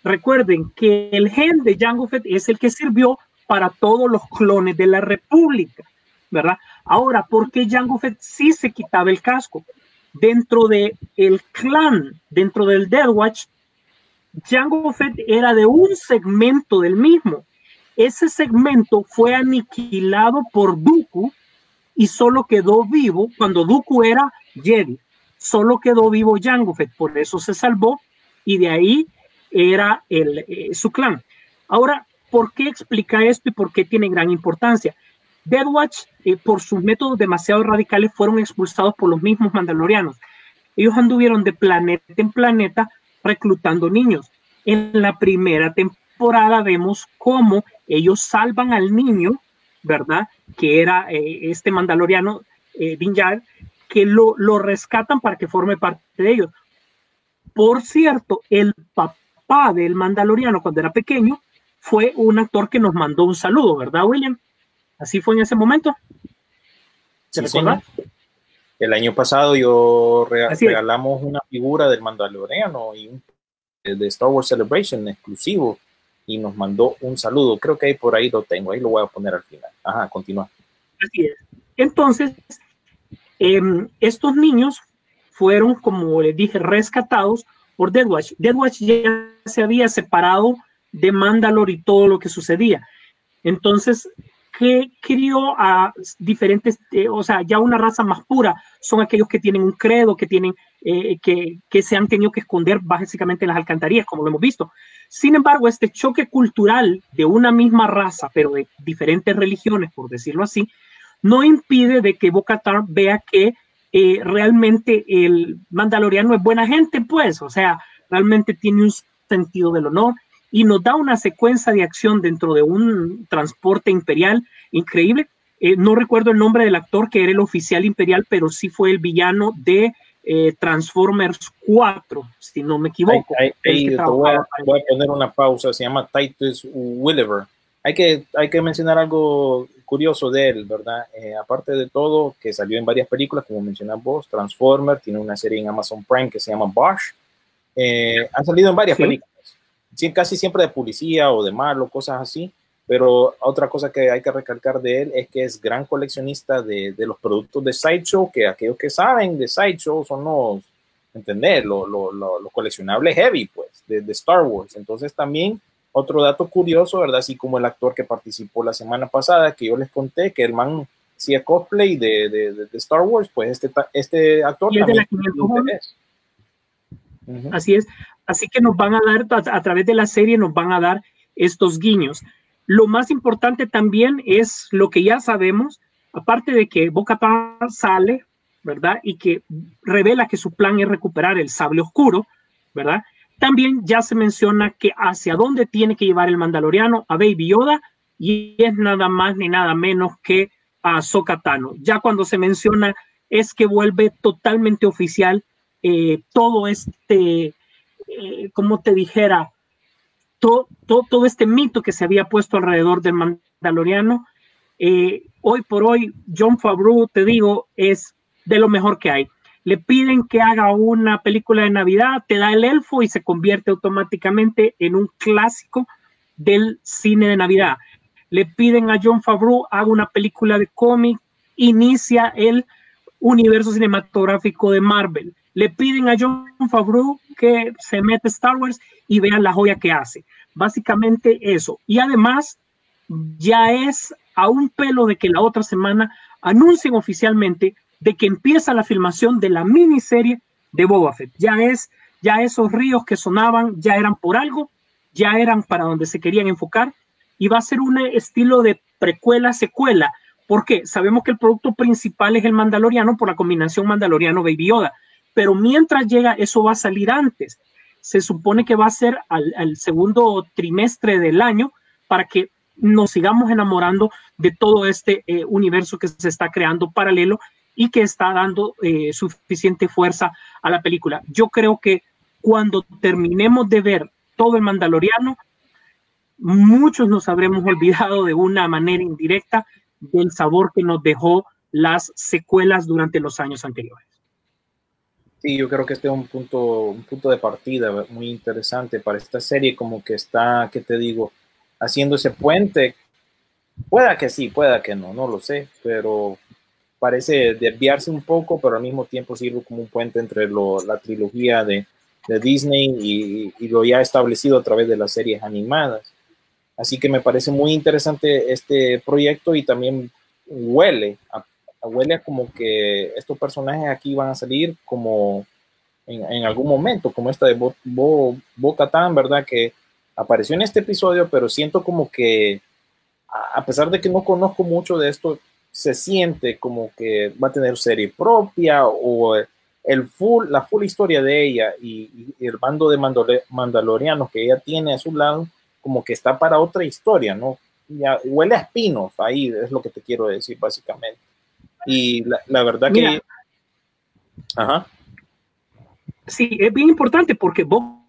Recuerden que el gen de Jango Fett es el que sirvió para todos los clones de la República, ¿verdad? Ahora, ¿por qué Jango Fett sí se quitaba el casco? Dentro del el clan, dentro del Death Watch, Jango Fett era de un segmento del mismo. Ese segmento fue aniquilado por Dooku y solo quedó vivo cuando Dooku era Jedi. Solo quedó vivo Jango Fett, por eso se salvó y de ahí era el, eh, su clan. Ahora, ¿por qué explica esto y por qué tiene gran importancia? Death Watch, eh, por sus métodos demasiado radicales, fueron expulsados por los mismos mandalorianos. Ellos anduvieron de planeta en planeta reclutando niños. En la primera temporada vemos cómo ellos salvan al niño, ¿verdad? Que era eh, este mandaloriano, eh, Din Djarin, que lo, lo rescatan para que forme parte de ellos. Por cierto, el papá del mandaloriano cuando era pequeño fue un actor que nos mandó un saludo, ¿verdad, William? Así fue en ese momento. ¿Se sí. El año pasado yo re Así es. regalamos una figura del Mandaloriano y un de Star Wars Celebration exclusivo y nos mandó un saludo. Creo que ahí por ahí lo tengo, ahí lo voy a poner al final. Ajá, continúa. Así es. Entonces, em, estos niños fueron, como les dije, rescatados por Dead Watch. Dead Watch ya se había separado de Mandalore y todo lo que sucedía. Entonces, ¿qué crió a diferentes, eh, o sea, ya una raza más pura? Son aquellos que tienen un credo, que tienen, eh, que, que se han tenido que esconder básicamente en las alcantarillas, como lo hemos visto. Sin embargo, este choque cultural de una misma raza, pero de diferentes religiones, por decirlo así, no impide de que Bocatar vea que eh, realmente el mandaloriano es buena gente, pues, o sea, realmente tiene un sentido del honor y nos da una secuencia de acción dentro de un transporte imperial increíble. Eh, no recuerdo el nombre del actor que era el oficial imperial, pero sí fue el villano de eh, Transformers 4, si no me equivoco. voy, a, poner una pausa, se llama Titus Williver. Hay que, hay que mencionar algo curioso de él, ¿verdad? Eh, aparte de todo, que salió en varias películas, como mencionas vos, Transformers, tiene una serie en Amazon Prime que se llama Bosch. Eh, han salido en varias películas, sí, casi siempre de policía o de malo, cosas así. Pero otra cosa que hay que recalcar de él es que es gran coleccionista de, de los productos de Sideshow, que aquellos que saben de Sideshow son los, ¿entendés? Los, los, coleccionables heavy, pues, de, de, Star Wars. Entonces también otro dato curioso, ¿verdad? Así como el actor que participó la semana pasada, que yo les conté, que el man hacía cosplay de, de, de Star Wars, pues este, este actor también Así es. Así que nos van a dar, a, través de la serie, nos van a dar estos guiños. Lo más importante también es lo que ya sabemos, aparte de que Boca sale, ¿verdad? Y que revela que su plan es recuperar el sable oscuro, ¿verdad? También ya se menciona que hacia dónde tiene que llevar el mandaloriano a Baby Yoda y es nada más ni nada menos que a Sokatano. Ya cuando se menciona es que vuelve totalmente oficial eh, todo este, eh, como te dijera, todo, todo, este mito que se había puesto alrededor del Mandaloriano. Eh, hoy por hoy, John Favreau, te digo, es de lo mejor que hay. Le piden que haga una película de Navidad, te da el elfo y se convierte automáticamente en un clásico del cine de Navidad. Le piden a John Favreau haga una película de cómic, inicia el universo cinematográfico de Marvel. Le piden a John Favreau que se mete Star Wars y vean la joya que hace. Básicamente eso. Y además, ya es a un pelo de que la otra semana anuncien oficialmente de que empieza la filmación de la miniserie de Boba Fett. Ya es, ya esos ríos que sonaban, ya eran por algo, ya eran para donde se querían enfocar y va a ser un estilo de precuela, secuela. porque Sabemos que el producto principal es el Mandaloriano por la combinación Mandaloriano-Baby Yoda, pero mientras llega, eso va a salir antes se supone que va a ser al, segundo trimestre del año para que nos sigamos enamorando de todo este eh, universo que se está creando paralelo y que está dando eh, suficiente fuerza a la película. Yo creo que cuando terminemos de ver todo el Mandaloriano, muchos nos habremos olvidado de una manera indirecta del sabor que nos dejó las secuelas durante los años anteriores. Sí, yo creo que este es un punto, un punto de partida muy interesante para esta serie, como que está, ¿qué te digo? Haciendo ese puente. Pueda que sí, pueda que no, no lo sé, pero parece desviarse un poco, pero al mismo tiempo sirve como un puente entre lo, la trilogía de, de Disney y, y, lo ya establecido a través de las series animadas. Así que me parece muy interesante este proyecto y también huele a huele como que estos personajes aquí van a salir como en, algún momento, como esta de Bo, Bo, ¿verdad? Que apareció en este episodio, pero siento como que, a pesar de que no conozco mucho de esto, se siente como que va a tener serie propia o el full, la full historia de ella y, el bando de mandalorianos que ella tiene a su lado, como que está para otra historia, ¿no? Ya, huele a spin ahí, es lo que te quiero decir básicamente. Y la, verdad que... Ajá. Sí, es bien importante porque Bo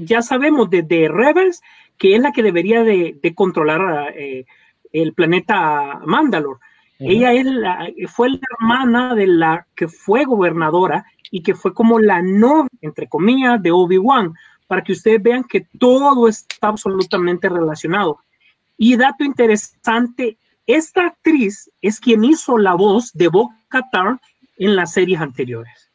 ya sabemos desde Rebels que es la que debería de, controlar eh, el planeta Mandalore. Ella es la, fue la hermana de la que fue gobernadora y que fue como la no, entre comillas, de Obi-Wan, para que ustedes vean que todo está absolutamente relacionado. Y dato interesante, esta actriz es quien hizo la voz de Bo Katan en las series anteriores.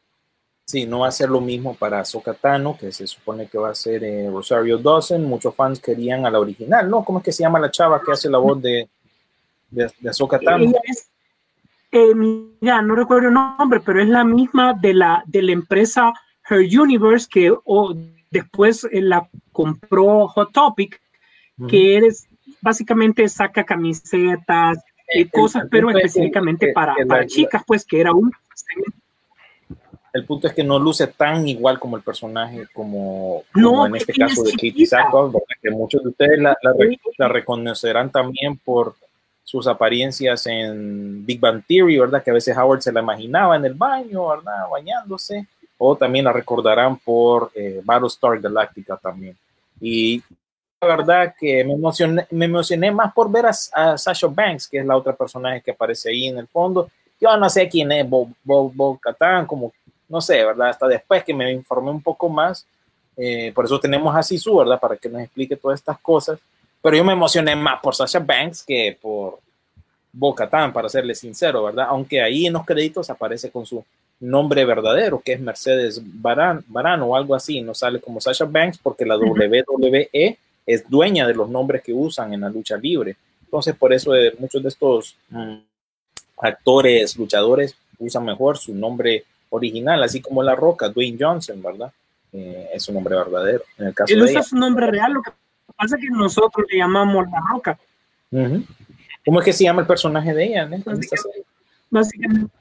Sí, no va a ser lo mismo para Ahsoka Tano, que se supone que va a ser eh, Rosario Dawson. Muchos fans querían a la original, ¿no? ¿Cómo es que se llama la chava que hace la voz de, de, de Ahsoka Tano? Ella es, eh, mira, no recuerdo el nombre, pero es la misma de la, de la empresa Her Universe que o, después eh, la compró Hot Topic, que eres básicamente saca camisetas y El- cosas, el pero específicamente para, para chicas, pues que era un El punto es que no luce tan igual como el personaje, como, No, como en este caso de chiquita. Sackhoff, que muchos de ustedes la, la re- Sí. la reconocerán también por sus apariencias en Big Bang Theory, ¿verdad? Que a veces Howard se la imaginaba en el baño, ¿verdad? Bañándose. O también la recordarán por eh, Battlestar Galactica también. Y verdad que me emocioné, me emocioné más por ver a, a Sasha Banks, que es la otra personaje que aparece ahí en el fondo. Yo no sé quién es Bo, Bo, Bo Katan, como no sé, ¿verdad? Hasta después que me informé un poco más, eh, por eso tenemos a Sisu, ¿verdad? Para que nos explique todas estas cosas. Pero yo me emocioné más por Sasha Banks que por Bo Katan, para serle sincero, ¿verdad? Aunque ahí en los créditos aparece con su nombre verdadero, que es Mercedes Baran, Baran o algo así, no sale como Sasha Banks porque la WWE es dueña de los nombres que usan en la lucha libre. Entonces, por eso eh, muchos de estos mm, actores, luchadores, usan mejor su nombre original, así como La Roca, Dwayne Johnson, ¿verdad? Eh, es su nombre verdadero. En el caso Él de usa ella. su nombre real, lo que pasa es que nosotros le llamamos La Roca. ¿Cómo es que se llama el personaje de ella? serie? Básicamente.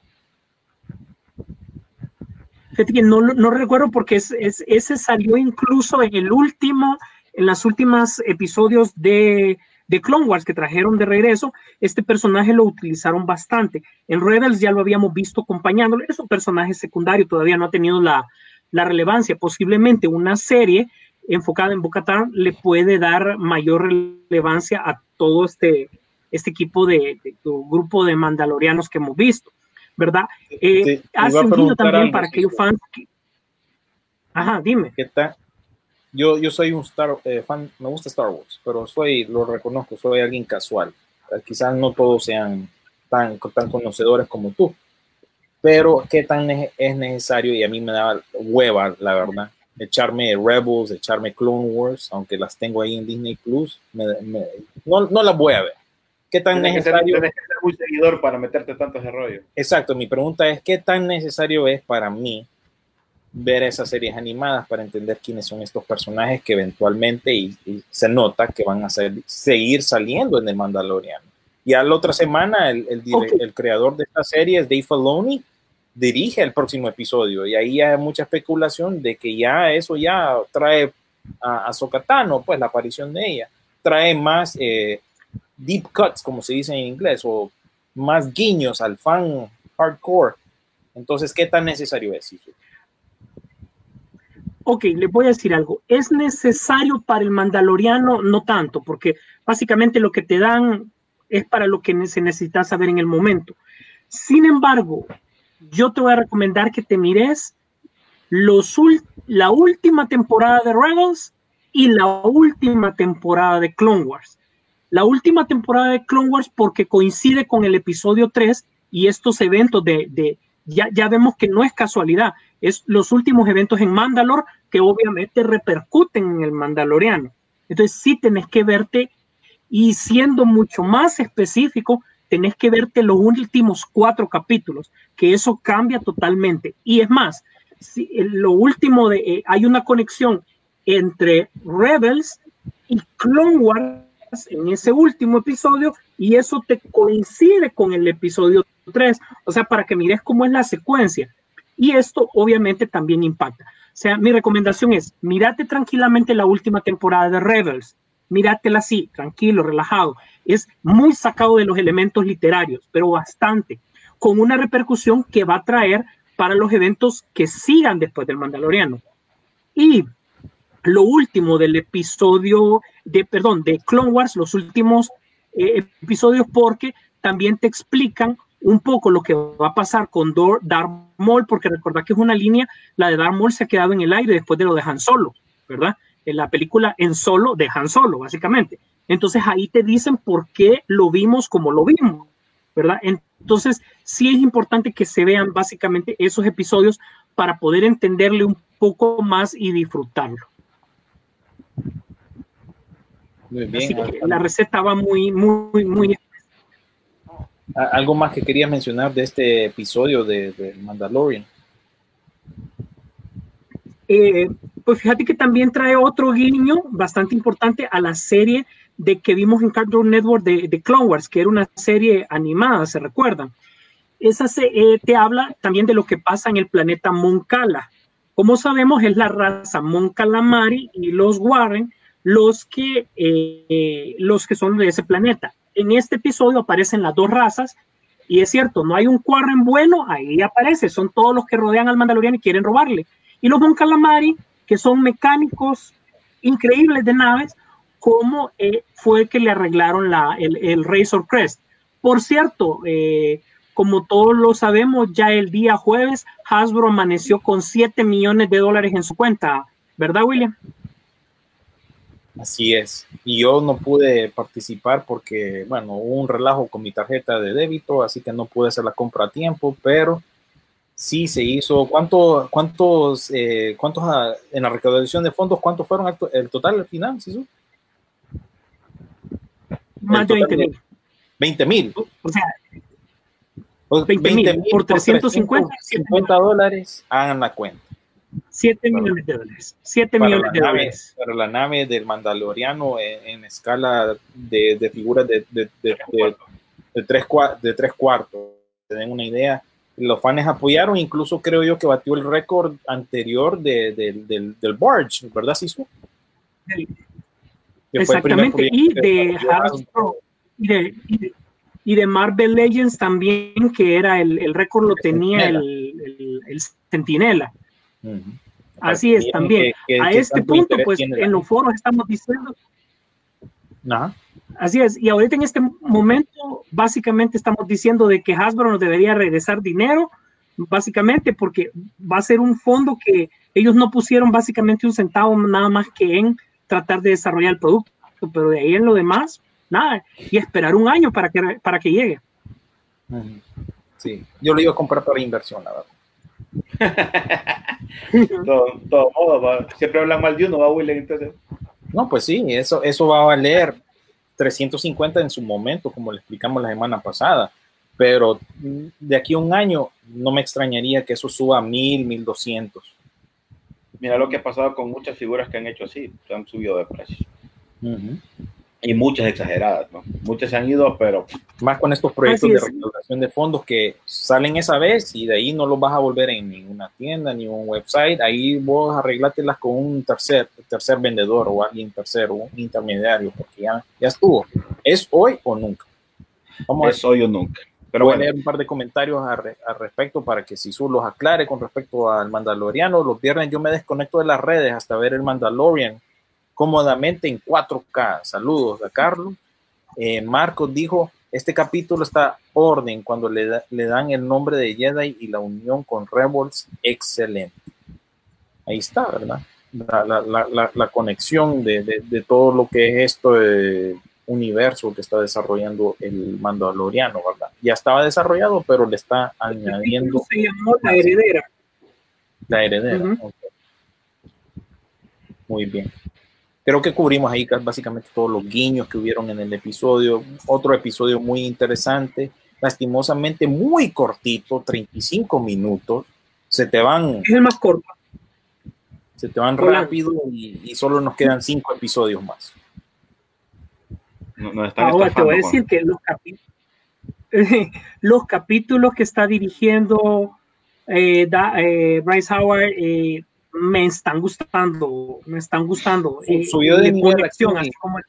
Fíjate que no, no recuerdo porque es, es- ese salió incluso en el último, en las últimas episodios de, de Clone Wars que trajeron de regreso. Este personaje lo utilizaron bastante. En Rebels ya lo habíamos visto acompañándolo. Es un personaje secundario, todavía no ha tenido la, la relevancia. Posiblemente una serie enfocada en Bocatán le puede dar mayor relevancia a todo este, este equipo de, de- de grupo de mandalorianos que hemos visto, ¿verdad? Eh, Te- te ha iba a surgido preguntar también algo, para aquellos fans que... Ajá, dime. ¿Qué tal? Yo, yo soy un Star, eh, fan, me gusta Star Wars, pero soy, lo reconozco, soy alguien casual. Eh, Quizás no todos sean tan, tan conocedores como tú, pero qué tan es necesario, y a mí me da hueva, la verdad, echarme Rebels, echarme Clone Wars, aunque las tengo ahí en Disney Plus, me- me- no, no las voy a ver. ¿Qué tan Tienes que, ser, necesario? tienes que ser muy seguidor para meterte tanto ese rollo. Exacto, mi pregunta es, ¿qué tan necesario es para mí ver esas series animadas para entender quiénes son estos personajes que eventualmente y, y se nota que van a ser- seguir saliendo en el Mandaloriano? Ya la otra semana el, el, creador de esta serie es Dave Filoni, dirige el próximo episodio y ahí hay mucha especulación de que ya eso ya trae a, a Sokatano, pues la aparición de ella, trae más eh, deep cuts, como se dice en inglés, o más guiños al fan hardcore. Entonces, ¿qué tan necesario es? Ok, les voy a decir algo. ¿Es necesario para el mandaloriano? No tanto, porque básicamente lo que te dan es para lo que se necesita saber en el momento. Sin embargo, yo te voy a recomendar que te mires los la última temporada de Rebels y la última temporada de Clone Wars. La última temporada de Clone Wars porque coincide con el episodio 3 y estos eventos de, de ya vemos que no es casualidad, es los últimos eventos en Mandalore que obviamente repercuten en el Mandaloriano. Entonces sí tenés que verte y siendo mucho más específico, tenés que verte los últimos cuatro capítulos, que eso cambia totalmente. Y es más, si, lo último de, eh, hay una conexión entre Rebels y Clone Wars en ese último episodio y eso te coincide con el episodio 3, o sea, para que mires cómo es la secuencia. Y esto obviamente también impacta. O sea, mi recomendación es, mírate tranquilamente la última temporada de Rebels, míratela así, tranquilo, relajado. Es muy sacado de los elementos literarios, pero bastante, con una repercusión que va a traer para los eventos que sigan después del Mandaloriano. Y lo último del episodio de, perdón, de Clone Wars, los últimos eh, episodios, porque también te explican un poco lo que va a pasar con Dor- Darth Maul, porque recordad que es una línea, la de Darth Maul se ha quedado en el aire después de lo de Han Solo, ¿verdad? En la película en Solo de Han Solo, básicamente. Entonces ahí te dicen por qué lo vimos como lo vimos. ¿verdad? Entonces, sí es importante que se vean básicamente esos episodios para poder entenderle un poco más y disfrutarlo. Muy bien. Así que la receta va muy, muy, muy. ¿Algo más que quería mencionar de este episodio de, de Mandalorian? Eh, pues fíjate que también trae otro guiño bastante importante a la serie de que vimos en Cartoon Network de, de Clone Wars, que era una serie animada, ¿se recuerdan? Esa se, eh, te habla también de lo que pasa en el planeta Moncala. Como sabemos, es la raza Mon Calamari y los Warren los que, eh, los que son de ese planeta. En este episodio aparecen las dos razas y es cierto, no hay un Warren bueno, ahí aparece, son todos los que rodean al Mandalorian y quieren robarle. Y los Mon Calamari, que son mecánicos increíbles de naves, como eh, fue que le arreglaron la, el, el Razor Crest. Por cierto, eh, como todos lo sabemos, ya el día jueves Hasbro amaneció con 7 millones de dólares en su cuenta, ¿verdad, William? Así es. Y yo no pude participar porque, bueno, hubo un relajo con mi tarjeta de débito, así que no pude hacer la compra a tiempo, pero sí se hizo. ¿Cuánto, ¿Cuántos, eh, cuántos ah, en la recaudación de fondos, cuántos fueron el, el total al final? ¿sí? Más de 20 mil. 20 mil. O sea, 20 mil por 350 50 dólares, hagan la cuenta. 7 millones de dólares. 7 millones de nave, dólares. Para la nave del Mandaloriano en, en escala de, de, figuras de, de, de, de, tres, de tres cuartos. Te den una idea. Los fans apoyaron, incluso creo yo que batió el récord anterior de, del, del Barge, ¿verdad, Sisu? Sí. Exactamente, y de Hasbro, y de, y de, y de Marvel Legends también, que era el, el récord lo tenía el, el, el Centinela. Uh -huh. Así es, también. Que, que, a este punto, pues en los foros estamos diciendo. Ajá. Así es, y ahorita en este momento, básicamente estamos diciendo de que Hasbro nos debería regresar dinero, básicamente porque va a ser un fondo que ellos no pusieron básicamente un centavo nada más que en tratar de desarrollar el producto, pero de ahí en lo demás, nada, y esperar un año para que, para que llegue. Sí, yo lo iba a comprar para inversión, la verdad. todo, todo modo, va. siempre hablan mal de uno, va Willen, entonces. No, pues sí, eso, eso va a valer 350 en su momento, como le explicamos la semana pasada, pero de aquí a un año no me extrañaría que eso suba a 1000, 1200. Mira lo que ha pasado con muchas figuras que han hecho así, se han subido de precio. Uh -huh. Y muchas exageradas, ¿no? Muchas se han ido, pero... Más con estos proyectos de recaudación de fondos que salen esa vez y de ahí no los vas a volver en ninguna tienda, ni un website. Ahí vos arreglátela con un tercer, tercer vendedor o alguien tercero, un intermediario, porque ya, ya estuvo. ¿Es hoy o nunca? Vamos es a hoy o nunca. Pero voy a leer un par de comentarios al respecto para que Sisu los aclare con respecto al Mandaloriano. Los viernes yo me desconecto de las redes hasta ver el Mandalorian cómodamente en 4K. Saludos a Carlos. Eh, Marcos dijo, este capítulo está orden cuando le, da, le, dan el nombre de Jedi y la unión con Rebels, excelente. Ahí está, ¿verdad? La, la, la, la conexión de, de, de, todo lo que es esto de universo que está desarrollando el Mandaloriano, ¿verdad? Ya estaba desarrollado, pero le está añadiendo... Se llamó La Heredera. La Heredera, uh -huh. okay. Muy bien creo que cubrimos ahí básicamente todos los guiños que hubieron en el episodio. Otro episodio muy interesante, lastimosamente muy cortito, 35 minutos. Se te van. Es el más corto. Se te van Hola. rápido y, y, solo nos quedan cinco episodios más. No, no Ahora te voy a decir con... que los, capi los, capítulos que está dirigiendo eh, da, eh, Bryce Howard eh, me están gustando, me están gustando. Eh, Subió de nivel de así como el...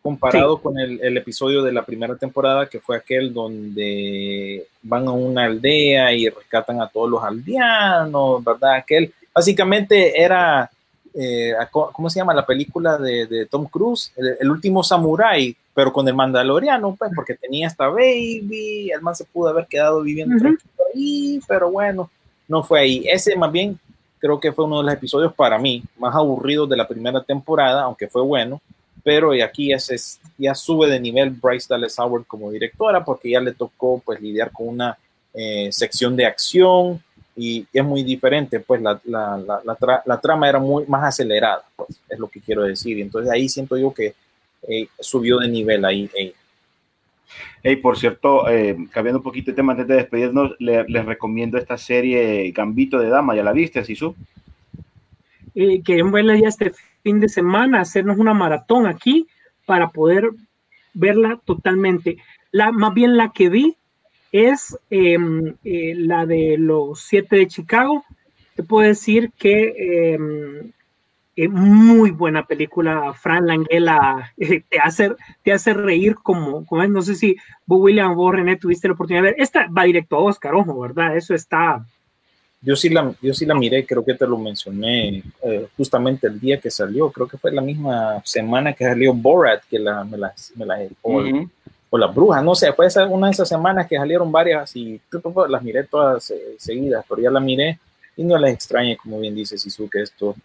comparado sí. con el, el, episodio de la primera temporada, que fue aquel donde van a una aldea y rescatan a todos los aldeanos, ¿verdad? Aquel, básicamente era, eh, ¿cómo se llama la película de, de Tom Cruise? El, el, último samurái, pero con el mandaloriano, pues, porque tenía esta baby, el man se pudo haber quedado viviendo uh -huh. ahí, pero bueno, no fue ahí. Ese más bien creo que fue uno de los episodios para mí más aburridos de la primera temporada, aunque fue bueno, pero aquí ya, se, ya sube de nivel Bryce Dallas Howard como directora porque ya le tocó pues lidiar con una eh, sección de acción y es muy diferente, pues la, la, la, tra la, trama era muy más acelerada, pues es lo que quiero decir. Entonces ahí siento yo que eh, subió de nivel ahí. Eh. Hey, por cierto, eh, cambiando un poquito de tema antes de despedirnos, le, les recomiendo esta serie Gambito de Dama, ¿ya la viste, Sisu? Eh, queremos ya este fin de semana, hacernos una maratón aquí para poder verla totalmente. La, más bien la que vi es eh, eh, la de los siete de Chicago. Te puedo decir que es muy buena película. Fran Langella eh, te, hace, te hace reír como, como. No sé si vos, William, vos, René, tuviste la oportunidad de ver. Esta va directo a Oscar, ojo, ¿verdad? Eso está. Yo sí la, yo sí la miré, creo que te lo mencioné eh, justamente el día que salió. Creo que fue la misma semana que salió Borat, que la, me la, me la o, uh -huh. o la bruja, no sé, fue esa, una de esas semanas que salieron varias y las miré todas eh, seguidas, pero ya la miré y no les extrañe, como bien dice Sisu, que esto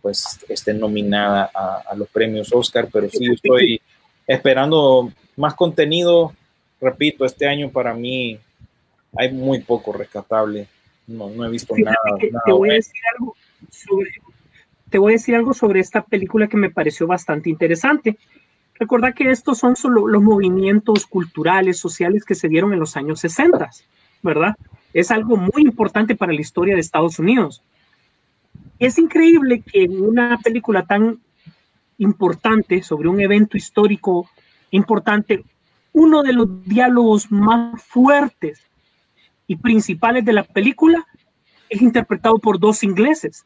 pues esté nominada a, a, los premios Oscar, pero sí estoy esperando más contenido. Repito, este año para mí hay muy poco rescatable. No, no he visto nada. nada te, voy a decir algo sobre, te voy a decir algo sobre esta película que me pareció bastante interesante. Recuerda que estos son solo los movimientos culturales, sociales que se dieron en los años 60, ¿verdad? Es algo muy importante para la historia de Estados Unidos es increíble que una película tan importante sobre un evento histórico importante, uno de los diálogos más fuertes y principales de la película es interpretado por dos ingleses,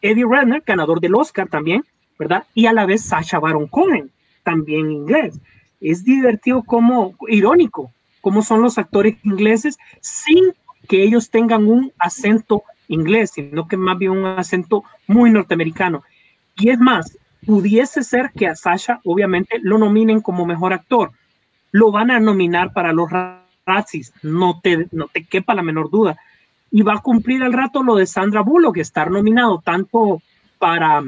Eddie Redner, ganador del Oscar también, ¿verdad? Y a la vez Sacha Baron Cohen, también inglés. Es divertido como, irónico, como son los actores ingleses sin que ellos tengan un acento inglés, sino que más bien un acento muy norteamericano. Y es más, pudiese ser que a Sasha, obviamente, lo nominen como mejor actor. Lo van a nominar para los Razzies, no te, no te quepa la menor duda. Y va a cumplir al rato lo de Sandra Bullock, estar nominado tanto para,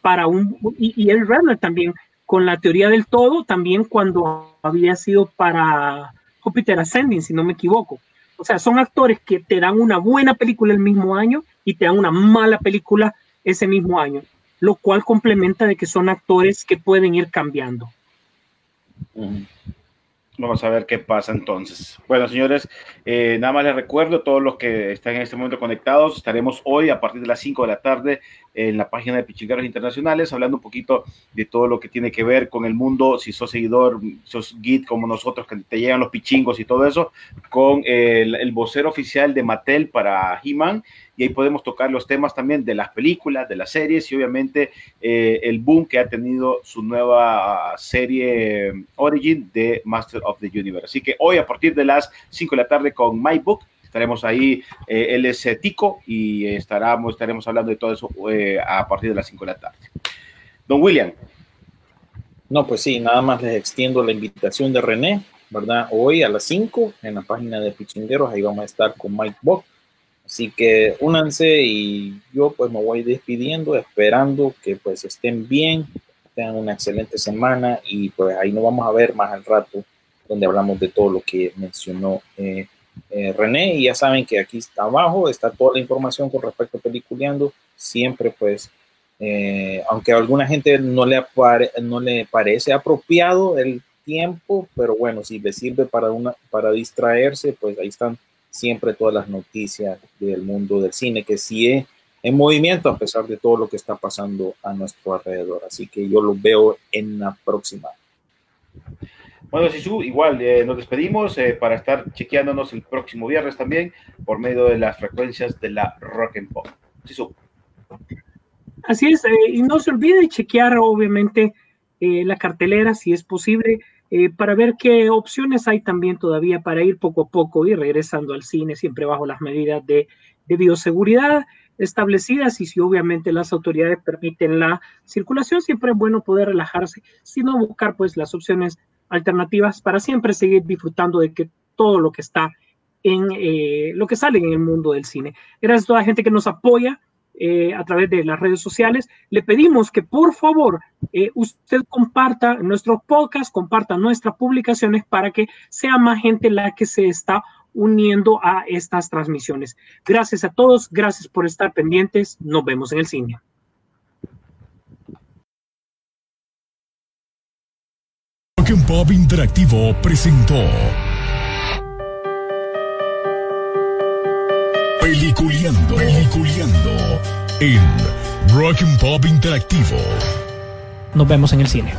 para un. Y, el Redner también, con la teoría del todo, también cuando había sido para Jupiter Ascending, si no me equivoco. O sea, son actores que te dan una buena película el mismo año y te dan una mala película ese mismo año, lo cual complementa de que son actores que pueden ir cambiando. Vamos a ver qué pasa entonces. Bueno, señores, eh, nada más les recuerdo, todos los que están en este momento conectados, estaremos hoy a partir de las 5 de la tarde en la página de Pichingueros Internacionales, hablando un poquito de todo lo que tiene que ver con el mundo, si sos seguidor, sos git como nosotros, que te llegan los pichingos y todo eso, con el, el vocero oficial de Mattel para He-Man, y ahí podemos tocar los temas también de las películas, de las series y obviamente eh, el boom que ha tenido su nueva serie Origin de Master of the Universe. Así que hoy a partir de las 5 de la tarde con My Book estaremos ahí, eh, él es Tico y estaremos, estaremos hablando de todo eso eh, a partir de las 5 de la tarde. Don William. No, pues sí, nada más les extiendo la invitación de René, ¿verdad? Hoy a las 5 en la página de Pichingueros, ahí vamos a estar con Mike Bock. Así que únanse y yo pues me voy despidiendo, esperando que pues estén bien, tengan una excelente semana y pues ahí nos vamos a ver más al rato donde hablamos de todo lo que mencionó eh, eh, René. Y ya saben que aquí está abajo está toda la información con respecto a Peliculeando, siempre pues eh, aunque a alguna gente no le, no le parece apropiado el tiempo, pero bueno, si le sirve para, una, para distraerse, pues ahí están siempre todas las noticias del mundo del cine, que sigue en movimiento a pesar de todo lo que está pasando a nuestro alrededor. Así que yo lo veo en la próxima. Bueno, Sisu, igual eh, nos despedimos eh, para estar chequeándonos el próximo viernes también por medio de las frecuencias de la Rock and Pop. Sisu. Así es, eh, y no se olvide chequear obviamente la cartelera si es posible. Eh, para ver qué opciones hay también todavía para ir poco a poco y regresando al cine, siempre bajo las medidas de, bioseguridad establecidas y si obviamente las autoridades permiten la circulación, siempre es bueno poder relajarse, sino buscar pues las opciones alternativas para siempre seguir disfrutando de que todo lo que está en eh, lo que sale en el mundo del cine. Gracias a toda la gente que nos apoya eh, a través de las redes sociales, le pedimos que por favor eh, usted comparta nuestros podcasts, comparta nuestras publicaciones para que sea más gente la que se está uniendo a estas transmisiones. Gracias a todos, gracias por estar pendientes, nos vemos en el cine. Pop Interactivo presentó Peliculeando, Peliculeando en Rock and Pop Interactivo. Nos vemos en el cine.